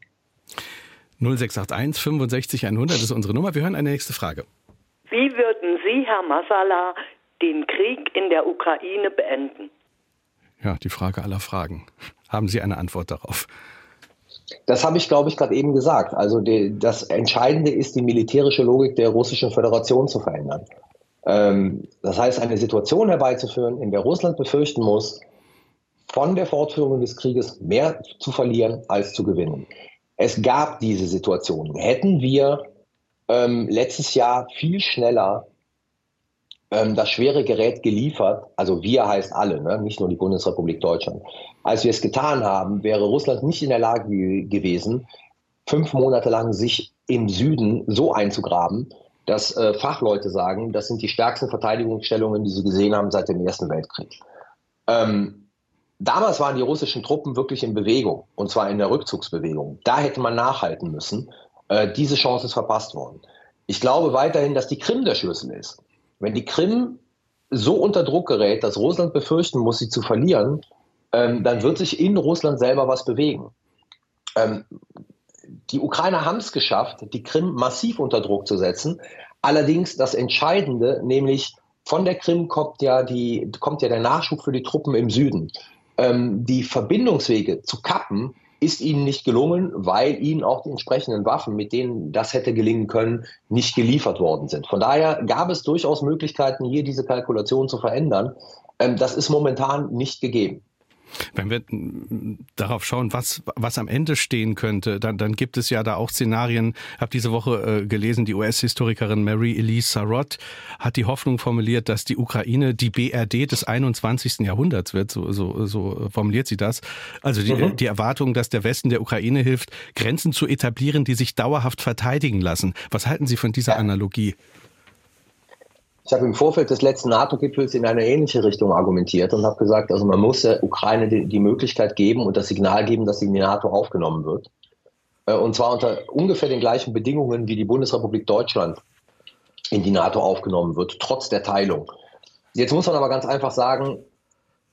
0681 65 100 ist unsere Nummer. Wir hören eine nächste Frage.
Wie würden Sie, Herr Masala, den Krieg in der Ukraine beenden?
Ja, die Frage aller Fragen. Haben Sie eine Antwort darauf?
Das habe ich, glaube ich, gerade eben gesagt. Also die, das Entscheidende ist, die militärische Logik der Russischen Föderation zu verändern. Ähm, das heißt, eine Situation herbeizuführen, in der Russland befürchten muss, von der Fortführung des Krieges mehr zu verlieren als zu gewinnen. Es gab diese Situation. Hätten wir ähm, letztes Jahr viel schneller ähm, das schwere Gerät geliefert, also wir heißt alle, ne? nicht nur die Bundesrepublik Deutschland. Als wir es getan haben, wäre Russland nicht in der Lage gewesen, fünf Monate lang sich im Süden so einzugraben, dass äh, Fachleute sagen, das sind die stärksten Verteidigungsstellungen, die sie gesehen haben seit dem Ersten Weltkrieg. Ähm, damals waren die russischen Truppen wirklich in Bewegung, und zwar in der Rückzugsbewegung. Da hätte man nachhalten müssen. Äh, diese Chance ist verpasst worden. Ich glaube weiterhin, dass die Krim der Schlüssel ist. Wenn die Krim so unter Druck gerät, dass Russland befürchten muss, sie zu verlieren, ähm, dann wird sich in Russland selber was bewegen. Ähm, die Ukrainer haben es geschafft, die Krim massiv unter Druck zu setzen. Allerdings das Entscheidende, nämlich von der Krim kommt ja, die, kommt ja der Nachschub für die Truppen im Süden. Ähm, die Verbindungswege zu kappen, ist ihnen nicht gelungen, weil ihnen auch die entsprechenden Waffen, mit denen das hätte gelingen können, nicht geliefert worden sind. Von daher gab es durchaus Möglichkeiten, hier diese Kalkulation zu verändern. Ähm, das ist momentan nicht gegeben.
Wenn wir darauf schauen, was, was am Ende stehen könnte, dann, dann gibt es ja da auch Szenarien. Ich habe diese Woche äh, gelesen, die US-Historikerin Mary Elise Sarot hat die Hoffnung formuliert, dass die Ukraine die BRD des 21. Jahrhunderts wird. So, so, so formuliert sie das. Also die, mhm. die Erwartung, dass der Westen der Ukraine hilft, Grenzen zu etablieren, die sich dauerhaft verteidigen lassen. Was halten Sie von dieser ja. Analogie?
Ich habe im Vorfeld des letzten NATO-Gipfels in eine ähnliche Richtung argumentiert und habe gesagt, also man muss der Ukraine die, die, Möglichkeit geben und das Signal geben, dass sie in die NATO aufgenommen wird. Äh, und zwar unter ungefähr den gleichen Bedingungen, wie die Bundesrepublik Deutschland in die NATO aufgenommen wird, trotz der Teilung. Jetzt muss man aber ganz einfach sagen,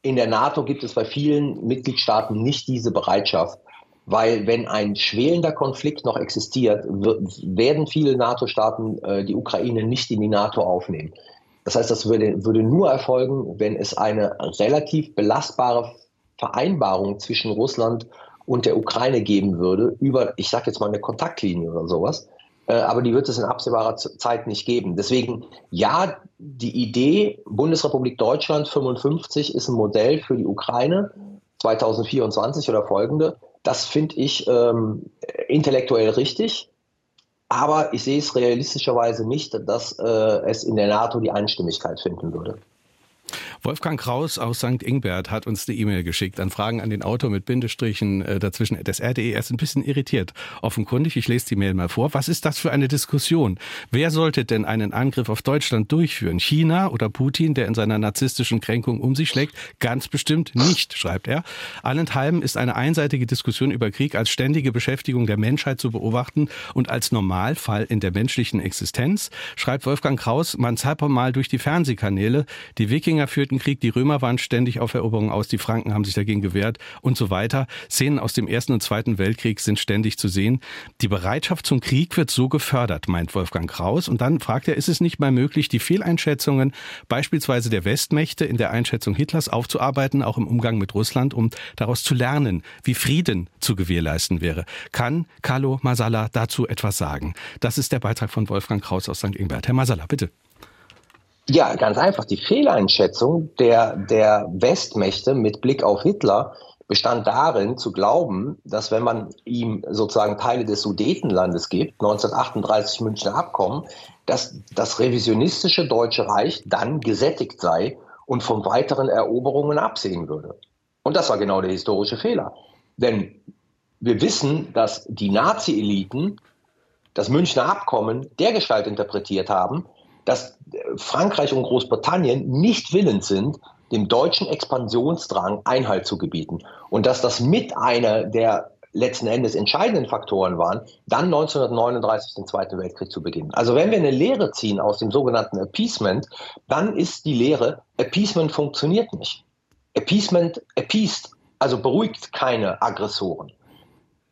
in der NATO gibt es bei vielen Mitgliedstaaten nicht diese Bereitschaft, weil wenn ein schwelender Konflikt noch existiert, werden viele NATO-Staaten äh, die Ukraine nicht in die NATO aufnehmen. Das heißt, das würde, würde nur erfolgen, wenn es eine relativ belastbare Vereinbarung zwischen Russland und der Ukraine geben würde über, ich sage jetzt mal eine Kontaktlinie oder sowas. Äh, aber die wird es in absehbarer Zeit nicht geben. Deswegen, ja, die Idee Bundesrepublik Deutschland 55 ist ein Modell für die Ukraine 2024 oder folgende. Das finde ich ähm, intellektuell richtig, aber ich sehe es realistischerweise nicht, dass äh, es in der NATO die Einstimmigkeit finden würde.
Wolfgang Kraus aus St. Ingbert hat uns eine E-Mail geschickt an Fragen an den Autor mit Bindestrichen äh, dazwischen des RDE. Er ist ein bisschen irritiert. Offenkundig, ich lese die Mail mal vor. Was ist das für eine Diskussion? Wer sollte denn einen Angriff auf Deutschland durchführen? China oder Putin, der in seiner narzisstischen Kränkung um sich schlägt? Ganz bestimmt nicht, schreibt er. Allenthalben ist eine einseitige Diskussion über Krieg als ständige Beschäftigung der Menschheit zu beobachten und als Normalfall in der menschlichen Existenz, schreibt Wolfgang Kraus, man zappert mal durch die Fernsehkanäle. Die Wikinger führten Krieg, die Römer waren ständig auf Eroberung aus, die Franken haben sich dagegen gewehrt und so weiter. Szenen aus dem Ersten und Zweiten Weltkrieg sind ständig zu sehen. Die Bereitschaft zum Krieg wird so gefördert, meint Wolfgang Kraus. Und dann fragt er, ist es nicht mal möglich, die Fehleinschätzungen beispielsweise der Westmächte in der Einschätzung Hitlers aufzuarbeiten, auch im Umgang mit Russland, um daraus zu lernen, wie Frieden zu gewährleisten wäre? Kann Carlo Masala dazu etwas sagen? Das ist der Beitrag von Wolfgang Kraus aus St. Ingbert. Herr Masala, bitte.
Ja, ganz einfach. Die Fehleinschätzung der, der Westmächte mit Blick auf Hitler bestand darin, zu glauben, dass wenn man ihm sozusagen Teile des Sudetenlandes gibt, 1938 Münchner Abkommen, dass das revisionistische Deutsche Reich dann gesättigt sei und von weiteren Eroberungen absehen würde. Und das war genau der historische Fehler. Denn wir wissen, dass die Nazi-Eliten das Münchner Abkommen dergestalt interpretiert haben, dass Frankreich und Großbritannien nicht willens sind, dem deutschen Expansionsdrang Einhalt zu gebieten. Und dass das mit einer der letzten Endes entscheidenden Faktoren waren, dann 1939 den Zweiten Weltkrieg zu beginnen. Also wenn wir eine Lehre ziehen aus dem sogenannten Appeasement, dann ist die Lehre, Appeasement funktioniert nicht. Appeasement appeased, also beruhigt keine Aggressoren.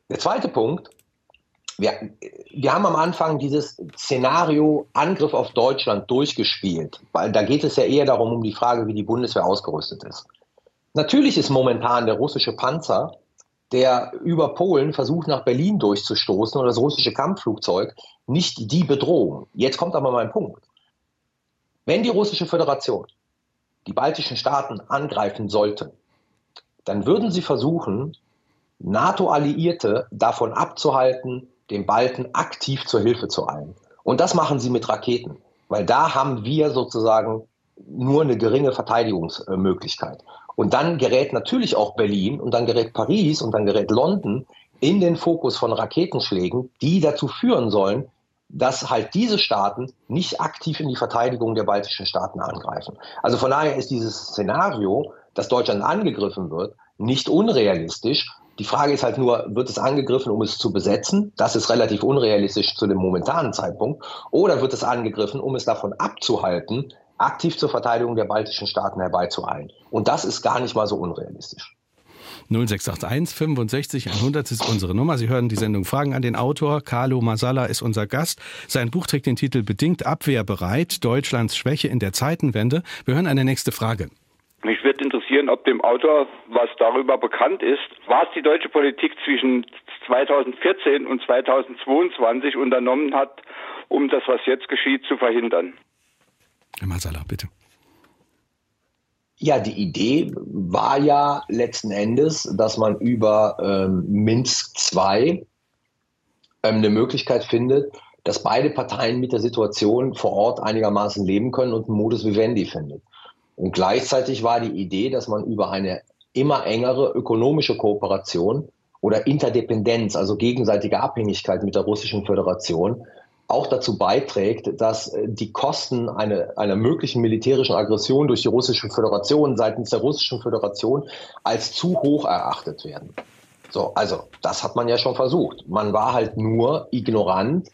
Der zweite Punkt, wir, wir haben am Anfang dieses Szenario Angriff auf Deutschland durchgespielt, weil da geht es ja eher darum, um die Frage, wie die Bundeswehr ausgerüstet ist. Natürlich ist momentan der russische Panzer, der über Polen versucht, nach Berlin durchzustoßen oder das russische Kampfflugzeug, nicht die Bedrohung. Jetzt kommt aber mein Punkt. Wenn die russische Föderation die baltischen Staaten angreifen sollte, dann würden sie versuchen, NATO-Alliierte davon abzuhalten, den Balken aktiv zur Hilfe zu eilen. Und das machen sie mit Raketen, weil da haben wir sozusagen nur eine geringe Verteidigungsmöglichkeit. Und dann gerät natürlich auch Berlin und dann gerät Paris und dann gerät London in den Fokus von Raketenschlägen, die dazu führen sollen, dass halt diese Staaten nicht aktiv in die Verteidigung der baltischen Staaten angreifen. Also von daher ist dieses Szenario, dass Deutschland angegriffen wird, nicht unrealistisch. Die Frage ist halt nur, wird es angegriffen, um es zu besetzen? Das ist relativ unrealistisch zu dem momentanen Zeitpunkt. Oder wird es angegriffen, um es davon abzuhalten, aktiv zur Verteidigung der baltischen Staaten herbeizueilen? Und das ist gar nicht mal so unrealistisch.
0681 65 100 ist unsere Nummer. Sie hören die Sendung Fragen an den Autor. Carlo Masala ist unser Gast. Sein Buch trägt den Titel Bedingt abwehrbereit, Deutschlands Schwäche in der Zeitenwende. Wir hören eine nächste Frage.
Mich würde interessieren, ob dem Autor was darüber bekannt ist, was die deutsche Politik zwischen 2014 und 2022 unternommen hat, um das, was jetzt geschieht, zu verhindern.
Herr Masala, bitte.
Ja, die Idee war ja letzten Endes, dass man über ähm, Minsk II ähm, eine Möglichkeit findet, dass beide Parteien mit der Situation vor Ort einigermaßen leben können und einen Modus vivendi findet. Und gleichzeitig war die Idee, dass man über eine immer engere ökonomische Kooperation oder Interdependenz, also gegenseitige Abhängigkeit mit der Russischen Föderation, auch dazu beiträgt, dass äh, die Kosten einer, einer möglichen militärischen Aggression durch die Russische Föderation seitens der Russischen Föderation als zu hoch erachtet werden. So, also das hat man ja schon versucht. Man war halt nur ignorant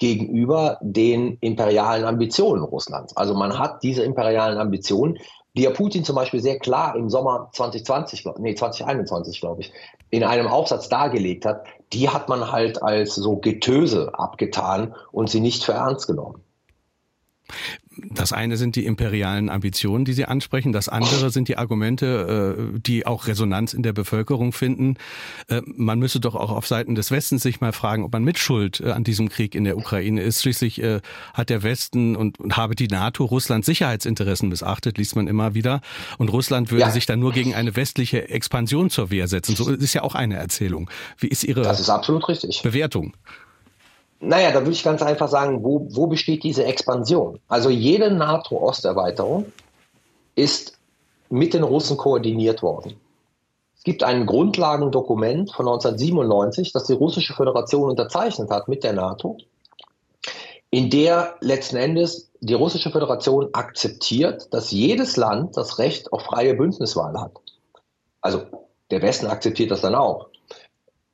gegenüber den imperialen Ambitionen Russlands. Also man hat diese imperialen Ambitionen, die ja Putin zum Beispiel sehr klar im Sommer 2020, nee, 2021, glaube ich, in einem Aufsatz dargelegt hat, die hat man halt als so Getöse abgetan und sie nicht für ernst genommen.
Das eine sind die imperialen Ambitionen, die Sie ansprechen. Das andere sind die Argumente, äh, die auch Resonanz in der Bevölkerung finden. Äh, man müsse doch auch auf Seiten des Westens sich mal fragen, ob man mitschuld äh, an diesem Krieg in der Ukraine ist. Schließlich hat der Westen und habe die NATO Russlands Sicherheitsinteressen missachtet, liest man immer wieder. Und Russland würde ja. sich dann nur gegen eine westliche Expansion zur Wehr setzen. So ist ja auch eine Erzählung. Wie ist Ihre
das ist absolut richtig.
Bewertung?
Naja, da würde ich ganz einfach sagen, wo, wo besteht diese Expansion? Also jede NATO-Osterweiterung ist mit den Russen koordiniert worden. Es gibt ein Grundlagendokument von 1997, das die Russische Föderation unterzeichnet hat mit der NATO, in der letzten Endes die Russische Föderation akzeptiert, dass jedes Land das Recht auf freie Bündniswahl hat. Also der Westen akzeptiert das dann auch.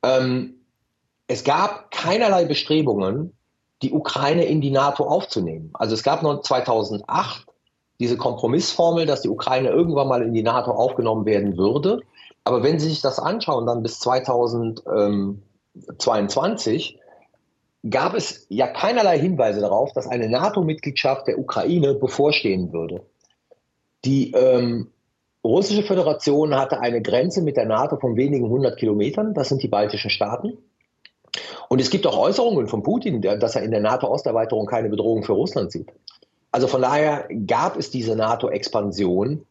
Ähm, es gab keinerlei Bestrebungen, die Ukraine in die NATO aufzunehmen. Also es gab noch 2008 diese Kompromissformel, dass die Ukraine irgendwann mal in die NATO aufgenommen werden würde. Aber wenn Sie sich das anschauen, dann bis 2022 gab es ja keinerlei Hinweise darauf, dass eine NATO-Mitgliedschaft der Ukraine bevorstehen würde. Die ähm, russische Föderation hatte eine Grenze mit der NATO von wenigen hundert Kilometern, das sind die baltischen Staaten. Und es gibt auch Äußerungen von Putin, dass er in der NATO-Osterweiterung keine Bedrohung für Russland sieht. Also von daher gab es diese NATO-Expansion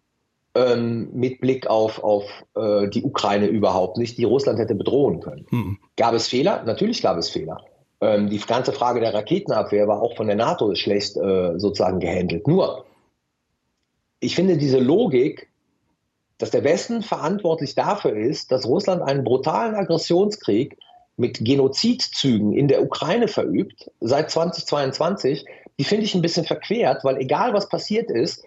ähm, mit Blick auf, auf äh, die Ukraine überhaupt nicht, die Russland hätte bedrohen können. Mhm. Gab es Fehler? Natürlich gab es Fehler. Ähm, die ganze Frage der Raketenabwehr war auch von der NATO schlecht äh, sozusagen gehandelt. Nur, ich finde diese Logik, dass der Westen verantwortlich dafür ist, dass Russland einen brutalen Aggressionskrieg mit Genozidzügen in der Ukraine verübt seit 2022, die finde ich ein bisschen verquert, weil egal was passiert ist,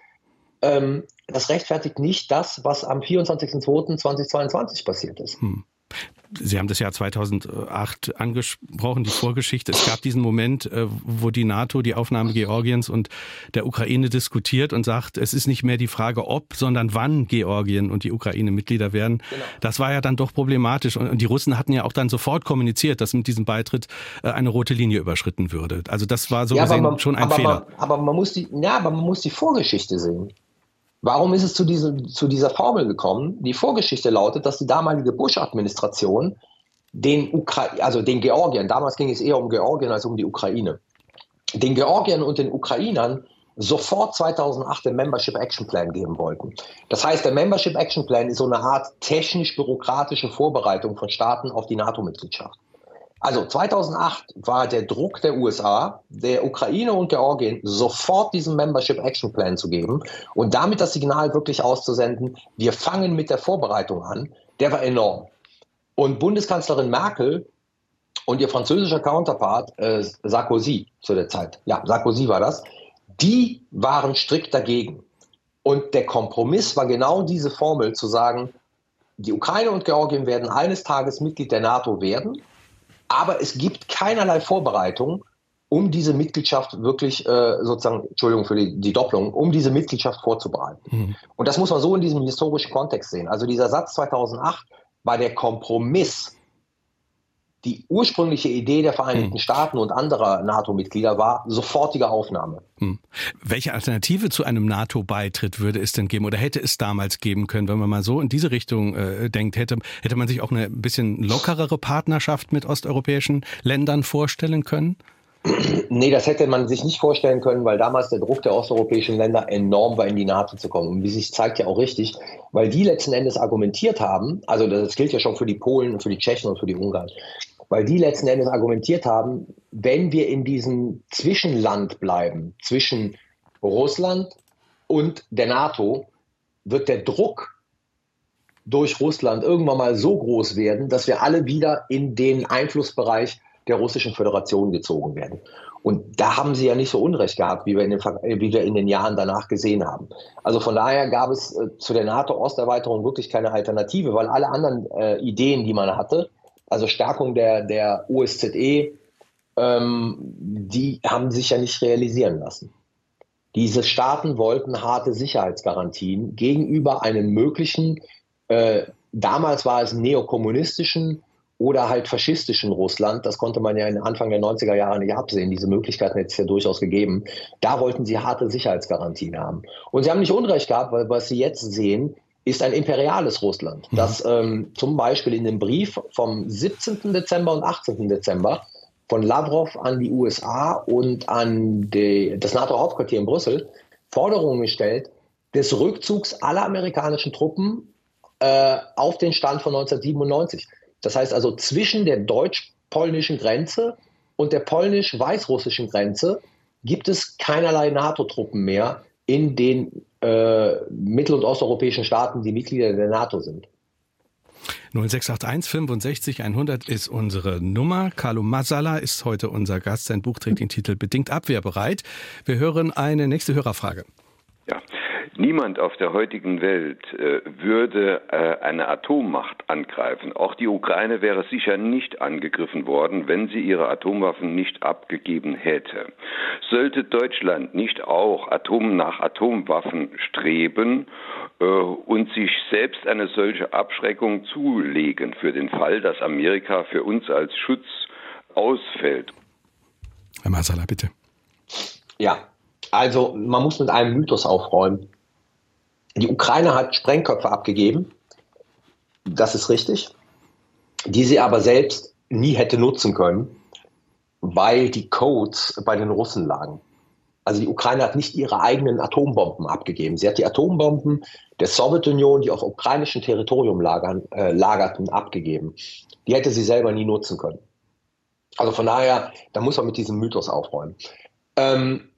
ähm, das rechtfertigt nicht das, was am 24.02.2022 passiert ist. Hm.
Sie haben das Jahr 2008 angesprochen, die Vorgeschichte. Es gab diesen Moment, äh, wo die NATO die Aufnahme Georgiens und der Ukraine diskutiert und sagt, es ist nicht mehr die Frage, ob, sondern wann Georgien und die Ukraine Mitglieder werden. Genau. Das war ja dann doch problematisch. Und die Russen hatten ja auch dann sofort kommuniziert, dass mit diesem Beitritt äh, eine rote Linie überschritten würde. Also das war so ja, gesehen man, schon ein
aber
Fehler.
Man, aber man muss die, ja, aber man muss die Vorgeschichte sehen. Warum ist es zu, diesem, zu dieser Formel gekommen? Die Vorgeschichte lautet, dass die damalige Bush-Administration den, Ukra also den Georgien, damals ging es eher um Georgien als um die Ukraine, den Georgien und den Ukrainern sofort 2008 den Membership Action Plan geben wollten. Das heißt, der Membership Action Plan ist so eine Art technisch-bürokratische Vorbereitung von Staaten auf die NATO-Mitgliedschaft. Also 2008 war der Druck der USA, der Ukraine und Georgien sofort diesen Membership Action Plan zu geben und damit das Signal wirklich auszusenden, wir fangen mit der Vorbereitung an, der war enorm. Und Bundeskanzlerin Merkel und ihr französischer Counterpart äh, Sarkozy zu der Zeit, ja, Sarkozy war das, die waren strikt dagegen. Und der Kompromiss war genau diese Formel zu sagen, die Ukraine und Georgien werden eines Tages Mitglied der NATO werden aber es gibt keinerlei Vorbereitung, um diese Mitgliedschaft wirklich äh, sozusagen, Entschuldigung für die, die Doppelung, um diese Mitgliedschaft vorzubereiten. Mhm. Und das muss man so in diesem historischen Kontext sehen. Also dieser Satz 2008 war der Kompromiss die ursprüngliche Idee der Vereinigten hm. Staaten und anderer NATO-Mitglieder war sofortige Aufnahme. Hm.
Welche Alternative zu einem NATO-Beitritt würde es denn geben oder hätte es damals geben können, wenn man mal so in diese Richtung äh, denkt, hätte, hätte man sich auch eine bisschen lockerere Partnerschaft mit osteuropäischen Ländern vorstellen können?
Nee, das hätte man sich nicht vorstellen können, weil damals der Druck der osteuropäischen Länder enorm war, in die NATO zu kommen. Und wie sich zeigt ja auch richtig, weil die letzten Endes argumentiert haben, also das gilt ja schon für die Polen und für die Tschechen und für die Ungarn, weil die letzten Endes argumentiert haben, wenn wir in diesem Zwischenland bleiben, zwischen Russland und der NATO, wird der Druck durch Russland irgendwann mal so groß werden, dass wir alle wieder in den Einflussbereich der Russischen Föderation gezogen werden. Und da haben sie ja nicht so Unrecht gehabt, wie wir in den, wie wir in den Jahren danach gesehen haben. Also von daher gab es äh, zu der NATO-Osterweiterung wirklich keine Alternative, weil alle anderen äh, Ideen, die man hatte, also Stärkung der, der OSZE, ähm, die haben sich ja nicht realisieren lassen. Diese Staaten wollten harte Sicherheitsgarantien gegenüber einem möglichen, äh, damals war es neokommunistischen oder halt faschistischen Russland. Das konnte man ja in Anfang der 90er Jahre nicht absehen. Diese Möglichkeiten hätte es ja durchaus gegeben. Da wollten sie harte Sicherheitsgarantien haben. Und sie haben nicht Unrecht gehabt, weil was sie jetzt sehen, ist ein imperiales Russland, mhm. das ähm, zum Beispiel in dem Brief vom 17. Dezember und 18. Dezember von Lavrov an die USA und an die, das NATO-Hauptquartier in Brüssel Forderungen stellt des Rückzugs aller amerikanischen Truppen äh, auf den Stand von 1997. Das heißt also zwischen der deutsch-polnischen Grenze und der polnisch-weißrussischen Grenze gibt es keinerlei NATO-Truppen mehr in den äh, mittel- und osteuropäischen Staaten, die Mitglieder der NATO sind.
0681 65 100 ist unsere Nummer. Carlo Masala ist heute unser Gast. Sein Buch trägt den Titel Bedingt abwehrbereit. Wir hören eine nächste Hörerfrage.
Ja. Niemand auf der heutigen Welt äh, würde äh, eine Atommacht angreifen. Auch die Ukraine wäre sicher nicht angegriffen worden, wenn sie ihre Atomwaffen nicht abgegeben hätte. Sollte Deutschland nicht auch Atom nach Atomwaffen streben äh, und sich selbst eine solche Abschreckung zulegen für den Fall, dass Amerika für uns als Schutz ausfällt?
Herr Masala, bitte.
Ja, also man muss mit einem Mythos aufräumen. Die Ukraine hat Sprengköpfe abgegeben, das ist richtig, die sie aber selbst nie hätte nutzen können, weil die Codes bei den Russen lagen. Also die Ukraine hat nicht ihre eigenen Atombomben abgegeben. Sie hat die Atombomben der Sowjetunion, die auf ukrainischem Territorium lagern, äh, lagerten, abgegeben. Die hätte sie selber nie nutzen können. Also von daher, da muss man mit diesem Mythos aufräumen. Ähm,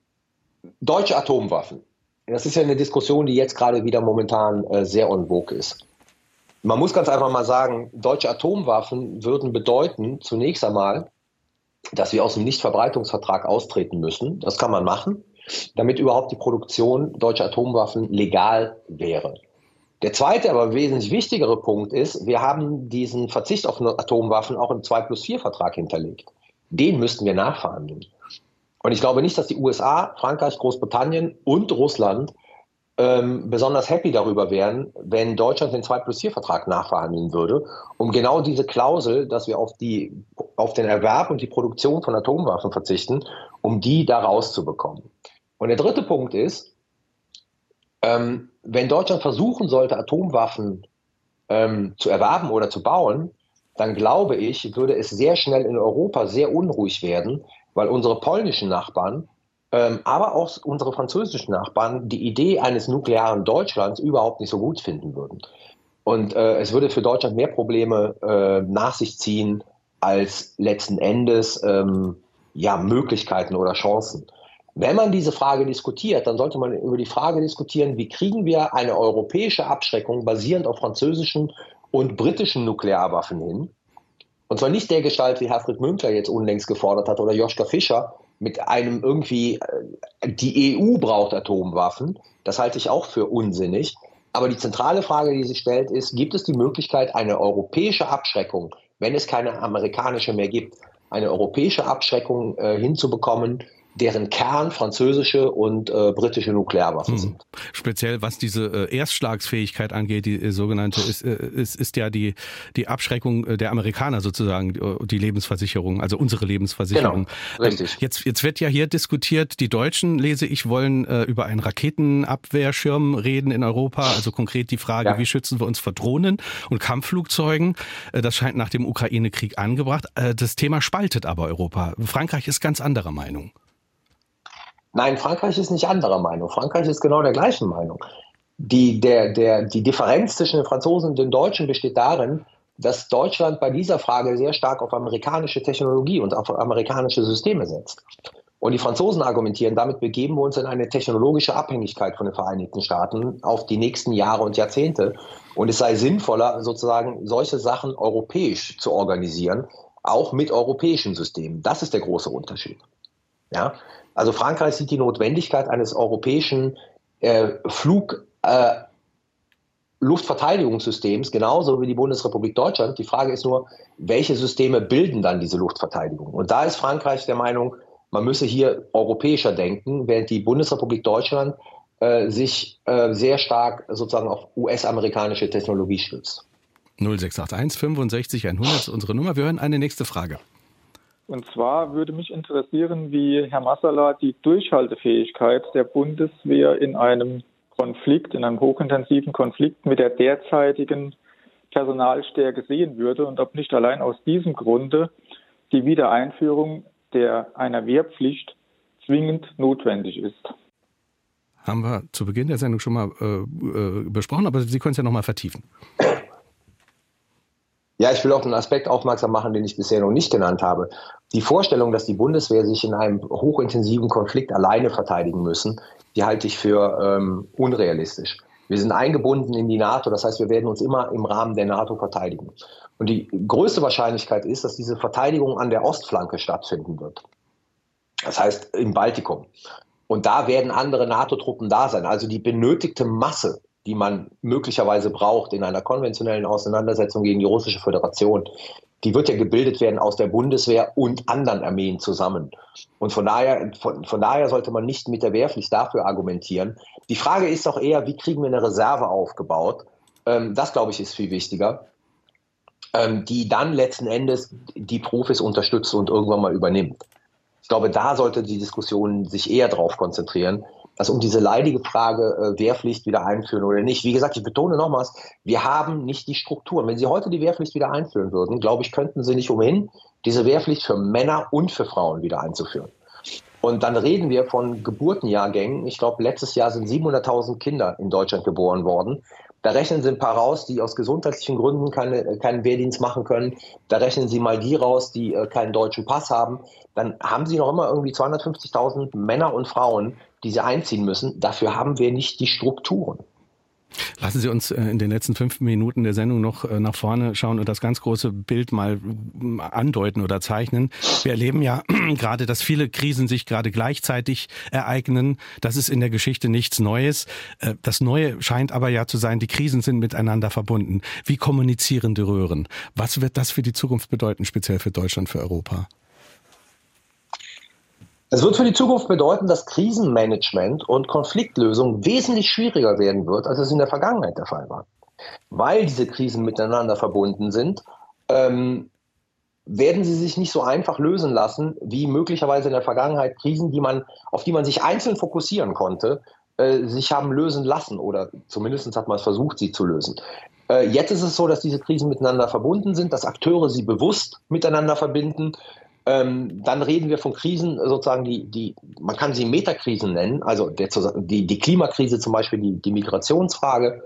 deutsche Atomwaffen das ist ja eine Diskussion, die jetzt gerade wieder momentan äh, sehr en vogue ist. Man muss ganz einfach mal sagen, deutsche Atomwaffen würden bedeuten, zunächst einmal, dass wir aus dem Nichtverbreitungsvertrag austreten müssen. Das kann man machen, damit überhaupt die Produktion deutscher Atomwaffen legal wäre. Der zweite, aber wesentlich wichtigere Punkt ist, wir haben diesen Verzicht auf Atomwaffen auch im 2 plus 4 Vertrag hinterlegt. Den müssten wir nachverhandeln. Und ich glaube nicht, dass die USA, Frankreich, Großbritannien und Russland ähm, besonders happy darüber wären, wenn Deutschland den 2 plus 4 Vertrag nachverhandeln würde, um genau diese Klausel, dass wir auf, die, auf den Erwerb und die Produktion von Atomwaffen verzichten, um die da rauszubekommen. Und der dritte Punkt ist, ähm, wenn Deutschland versuchen sollte, Atomwaffen ähm, zu erwerben oder zu bauen, dann glaube ich, würde es sehr schnell in Europa sehr unruhig werden, weil unsere polnischen Nachbarn, ähm, aber auch unsere französischen Nachbarn die Idee eines nuklearen Deutschlands überhaupt nicht so gut finden würden. Und äh, es würde für Deutschland mehr Probleme äh, nach sich ziehen als letzten Endes ähm, ja, Möglichkeiten oder Chancen. Wenn man diese Frage diskutiert, dann sollte man über die Frage diskutieren, wie kriegen wir eine europäische Abschreckung basierend auf französischen und britischen Nuklearwaffen hin, und zwar nicht der Gestalt, wie Herfried Münkler jetzt unlängst gefordert hat oder Joschka Fischer mit einem irgendwie, äh, die EU braucht Atomwaffen. Das halte ich auch für unsinnig. Aber die zentrale Frage, die sich stellt, ist, gibt es die Möglichkeit, eine europäische Abschreckung, wenn es keine amerikanische mehr gibt, eine europäische Abschreckung äh, hinzubekommen, deren Kern französische und äh, britische Nuklearwaffen hm. sind.
Speziell was diese äh, Erstschlagsfähigkeit angeht, die äh, sogenannte, ist, äh, ist, ist ja die, die Abschreckung äh, der Amerikaner sozusagen, die, äh, die Lebensversicherung, also unsere Lebensversicherung.
Genau, richtig.
Ähm, jetzt, jetzt wird ja hier diskutiert, die Deutschen, lese ich, wollen äh, über einen Raketenabwehrschirm reden in Europa, also konkret die Frage, ja. wie schützen wir uns vor Drohnen und Kampfflugzeugen. Äh, das scheint nach dem Ukraine-Krieg angebracht. Äh, das Thema spaltet aber Europa. Frankreich ist ganz anderer Meinung.
Nein, Frankreich ist nicht anderer Meinung. Frankreich ist genau der gleichen Meinung. Die, der, der, die Differenz zwischen den Franzosen und den Deutschen besteht darin, dass Deutschland bei dieser Frage sehr stark auf amerikanische Technologie und auf amerikanische Systeme setzt. Und die Franzosen argumentieren, damit begeben wir uns in eine technologische Abhängigkeit von den Vereinigten Staaten auf die nächsten Jahre und Jahrzehnte. Und es sei sinnvoller, sozusagen solche Sachen europäisch zu organisieren, auch mit europäischen Systemen. Das ist der große Unterschied. Ja? Also Frankreich sieht die Notwendigkeit eines europäischen äh, Flug, äh, Luftverteidigungssystems, genauso wie die Bundesrepublik Deutschland. Die Frage ist nur, welche Systeme bilden dann diese Luftverteidigung? Und da ist Frankreich der Meinung, man müsse hier europäischer denken, während die Bundesrepublik Deutschland äh, sich äh, sehr stark sozusagen auf US-amerikanische Technologie stützt.
0681 65 100 ist unsere Nummer. Wir hören eine nächste Frage.
Und zwar würde mich interessieren, wie Herr Massala die Durchhaltefähigkeit der Bundeswehr in einem Konflikt, in einem hochintensiven Konflikt mit der derzeitigen Personalstärke sehen würde und ob nicht allein aus diesem Grunde die Wiedereinführung der, einer Wehrpflicht zwingend notwendig ist.
Haben wir zu Beginn der Sendung schon mal äh, äh besprochen, aber Sie können es ja noch mal vertiefen.
Ja, ich will auf einen Aspekt aufmerksam machen, den ich bisher noch nicht genannt habe. Die Vorstellung, dass die Bundeswehr sich in einem hochintensiven Konflikt alleine verteidigen müssen, die halte ich für ähm, unrealistisch. Wir sind eingebunden in die NATO, das heißt, wir werden uns immer im Rahmen der NATO verteidigen. Und die größte Wahrscheinlichkeit ist, dass diese Verteidigung an der Ostflanke stattfinden wird. Das heißt im Baltikum. Und da werden andere NATO-Truppen da sein. Also die benötigte Masse, die man möglicherweise braucht in einer konventionellen Auseinandersetzung gegen die russische Föderation, die wird ja gebildet werden aus der Bundeswehr und anderen Armeen zusammen. Und von daher, von, von daher sollte man nicht mit der Wehrpflicht dafür argumentieren. Die Frage ist auch eher, wie kriegen wir eine Reserve aufgebaut? Ähm, das, glaube ich, ist viel wichtiger, ähm, die dann letzten Endes die Profis unterstützt und irgendwann mal übernimmt. Ich glaube, da sollte die Diskussion sich eher darauf konzentrieren, also um diese leidige Frage, äh, Wehrpflicht wieder einführen oder nicht. Wie gesagt, ich betone nochmals, wir haben nicht die Strukturen. Wenn Sie heute die Wehrpflicht wieder einführen würden, glaube ich, könnten Sie nicht umhin, diese Wehrpflicht für Männer und für Frauen wieder einzuführen. Und dann reden wir von Geburtenjahrgängen. Ich glaube, letztes Jahr sind 700.000 Kinder in Deutschland geboren worden. Da rechnen Sie ein paar raus, die aus gesundheitlichen Gründen keine, keinen Wehrdienst machen können. Da rechnen Sie mal die raus, die äh, keinen deutschen Pass haben. Dann haben Sie noch immer irgendwie 250.000 Männer und Frauen, die sie einziehen müssen. Dafür haben wir nicht die Strukturen.
Lassen Sie uns äh, in den letzten fünf Minuten der Sendung noch äh, nach vorne schauen und das ganz große Bild mal andeuten oder zeichnen. Wir erleben ja gerade, dass viele Krisen sich gerade gleichzeitig ereignen. Das ist in der Geschichte nichts Neues. Äh, das Neue scheint aber ja zu sein, die Krisen sind miteinander verbunden. Wie kommunizierende Röhren. Was wird das für die Zukunft bedeuten, speziell für Deutschland, für Europa?
Es wird für die Zukunft bedeuten, dass Krisenmanagement und Konfliktlösung wesentlich schwieriger werden wird, als es in der Vergangenheit der Fall war. Weil diese Krisen miteinander verbunden sind, ähm, werden sie sich nicht so einfach lösen lassen, wie möglicherweise in der Vergangenheit Krisen, die man, auf die man sich einzeln fokussieren konnte, äh, sich haben lösen lassen oder zumindest hat man es versucht, sie zu lösen. Äh, jetzt ist es so, dass diese Krisen miteinander verbunden sind, dass Akteure sie bewusst miteinander verbinden ähm, dann reden wir von Krisen, sozusagen, die, die, man kann sie Metakrisen nennen, also der, die, die Klimakrise zum Beispiel, die, die Migrationsfrage.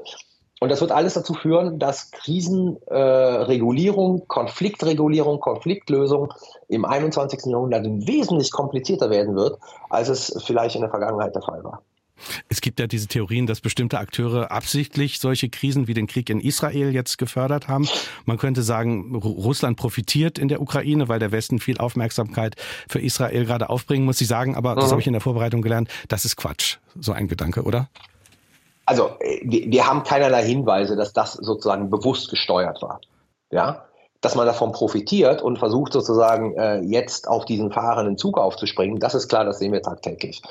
Und das wird alles dazu führen, dass Krisenregulierung, äh, Konfliktregulierung, Konfliktlösung im 21. Jahrhundert wesentlich komplizierter werden wird, als es vielleicht in der Vergangenheit der Fall war.
Es gibt ja diese Theorien, dass bestimmte Akteure absichtlich solche Krisen wie den Krieg in Israel jetzt gefördert haben. Man könnte sagen, Russland profitiert in der Ukraine, weil der Westen viel Aufmerksamkeit für Israel gerade aufbringen muss. Sie sagen aber, das habe ich in der Vorbereitung gelernt, das ist Quatsch. So ein Gedanke, oder?
Also, äh, wir haben keinerlei Hinweise, dass das sozusagen bewusst gesteuert war. Ja, dass man davon profitiert und versucht sozusagen äh, jetzt auf diesen fahrenden Zug aufzuspringen, das ist klar, das sehen wir tagtäglich.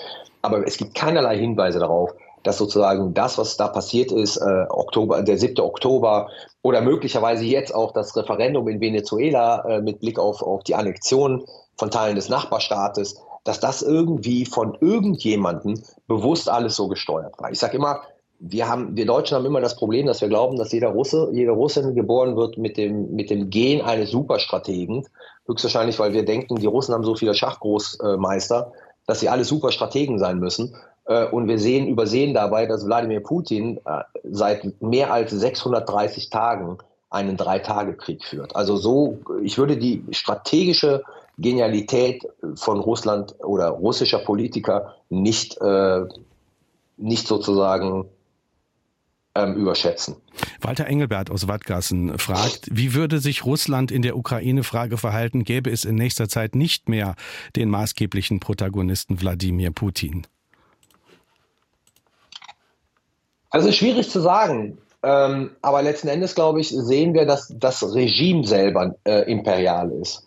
Aber es gibt keinerlei Hinweise darauf, dass sozusagen das, was da passiert ist, äh, Oktober, der 7. Oktober oder möglicherweise jetzt auch das Referendum in Venezuela äh, mit Blick auf, auf die Annexion von Teilen des Nachbarstaates, dass das irgendwie von irgendjemandem bewusst alles so gesteuert war. Ich sage immer, wir haben, wir Deutschen haben immer das Problem, dass wir glauben, dass jeder Russe, jede Russin geboren wird mit dem, mit dem Gen eines Superstrategen. Höchstwahrscheinlich, weil wir denken, die Russen haben so viele Schachgroßmeister, dass sie alle Superstrategen sein müssen. Äh, und wir sehen, übersehen dabei, dass Wladimir Putin äh, seit mehr als 630 Tagen einen Drei-Tage-Krieg führt. Also so, ich würde die strategische Genialität von Russland oder russischer Politiker nicht, äh, nicht sozusagen ähm, überschätzen.
Walter Engelbert aus Wattgassen fragt, wie würde sich Russland in der Ukraine-Frage verhalten, gäbe es in nächster Zeit nicht mehr den maßgeblichen Protagonisten Wladimir Putin?
Also schwierig zu sagen. Ähm, aber letzten Endes, glaube ich, sehen wir, dass das Regime selber äh, imperial ist.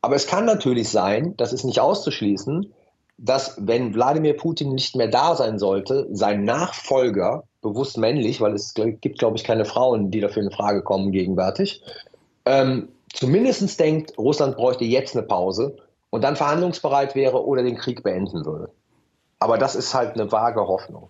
Aber es kann natürlich sein, das ist nicht auszuschließen, dass wenn Wladimir Putin nicht mehr da sein sollte, sein Nachfolger bewusst männlich, weil es gibt, glaube ich, keine Frauen, die dafür in Frage kommen gegenwärtig, ähm, zumindest denkt, Russland bräuchte jetzt eine Pause und dann verhandlungsbereit wäre oder den Krieg beenden würde. Aber das ist halt eine vage Hoffnung.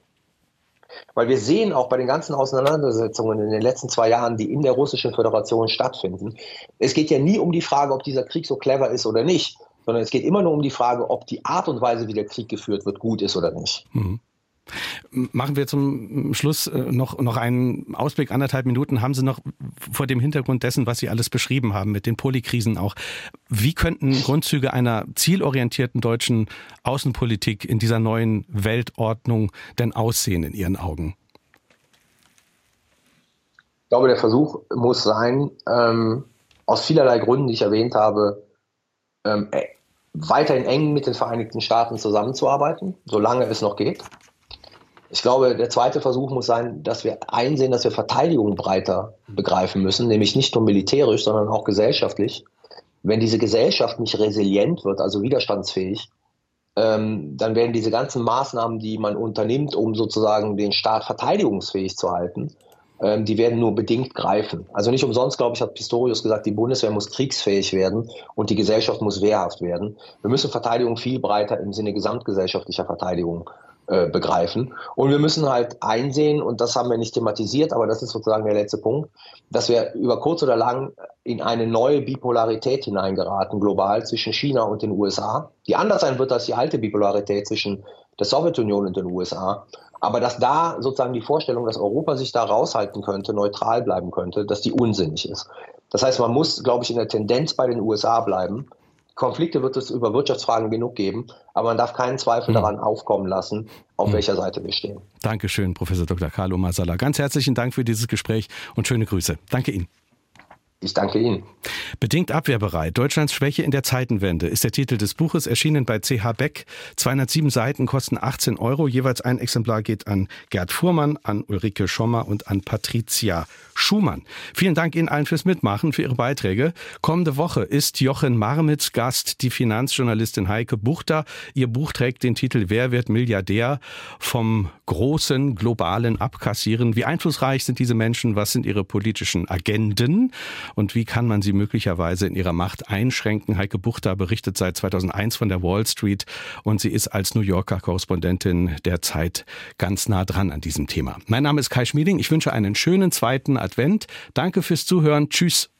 Weil wir sehen auch bei den ganzen Auseinandersetzungen in den letzten zwei Jahren, die in der Russischen Föderation stattfinden, es geht ja nie um die Frage, ob dieser Krieg so clever ist oder nicht, sondern es geht immer nur um die Frage, ob die Art und Weise, wie der Krieg geführt wird, gut ist oder nicht. Mhm.
Machen wir zum Schluss äh, noch, noch einen Ausblick, anderthalb Minuten. Haben Sie noch vor dem Hintergrund dessen, was Sie alles beschrieben haben, mit den Polykrisen auch, wie könnten Grundzüge einer zielorientierten deutschen Außenpolitik in dieser neuen Weltordnung denn aussehen in Ihren Augen?
Ich glaube, der Versuch muss sein, ähm, aus vielerlei Gründen, die ich erwähnt habe, ähm, äh, weiterhin eng mit den Vereinigten Staaten zusammenzuarbeiten, solange es noch geht. Ich glaube, der zweite Versuch muss sein, dass wir einsehen, dass wir Verteidigung breiter begreifen müssen, nämlich nicht nur militärisch, sondern auch gesellschaftlich. Wenn diese Gesellschaft nicht resilient wird, also widerstandsfähig, ähm, dann werden diese ganzen Maßnahmen, die man unternimmt, um sozusagen den Staat verteidigungsfähig zu halten, ähm, die werden nur bedingt greifen. Also nicht umsonst, glaube ich, hat Pistorius gesagt, die Bundeswehr muss kriegsfähig werden und die Gesellschaft muss wehrhaft werden. Wir müssen Verteidigung viel breiter im Sinne gesamtgesellschaftlicher Verteidigung äh, begreifen. Und wir müssen halt einsehen, und das haben wir nicht thematisiert, aber das ist sozusagen der letzte Punkt, dass wir über kurz oder lang in eine neue Bipolarität hineingeraten, global zwischen China und den USA, die anders sein wird als die alte Bipolarität zwischen der Sowjetunion und den USA. Aber dass da sozusagen die Vorstellung, dass Europa sich da raushalten könnte, neutral bleiben könnte, dass die unsinnig ist. Das heißt, man muss, glaube ich, in der Tendenz bei den USA bleiben Konflikte wird es über Wirtschaftsfragen genug geben, aber man darf keinen Zweifel mhm. daran aufkommen lassen, auf mhm. welcher Seite wir stehen.
Dankeschön, Professor Dr. Carlo Masala. Ganz herzlichen Dank für dieses Gespräch und schöne Grüße. Danke Ihnen.
Ich danke Ihnen.
Bedingt abwehrbereit. Deutschlands Schwäche in der Zeitenwende ist der Titel des Buches, erschienen bei CH Beck. 207 Seiten kosten 18 Euro. Jeweils ein Exemplar geht an Gerd Fuhrmann, an Ulrike Schommer und an Patricia Schumann. Vielen Dank Ihnen allen fürs Mitmachen, für Ihre Beiträge. Kommende Woche ist Jochen Marmitz Gast, die Finanzjournalistin Heike Buchter. Ihr Buch trägt den Titel Wer wird Milliardär? Vom großen globalen Abkassieren. Wie einflussreich sind diese Menschen? Was sind ihre politischen Agenden? Und wie kann man sie möglicherweise in ihrer Macht einschränken. Heike Buchter berichtet seit 2001 von der Wall Street und sie ist als New Yorker Korrespondentin der Zeit ganz nah dran an diesem Thema. Mein Name ist Kai Schmieding. Ich wünsche einen schönen zweiten Advent. Danke fürs Zuhören. Tschüss.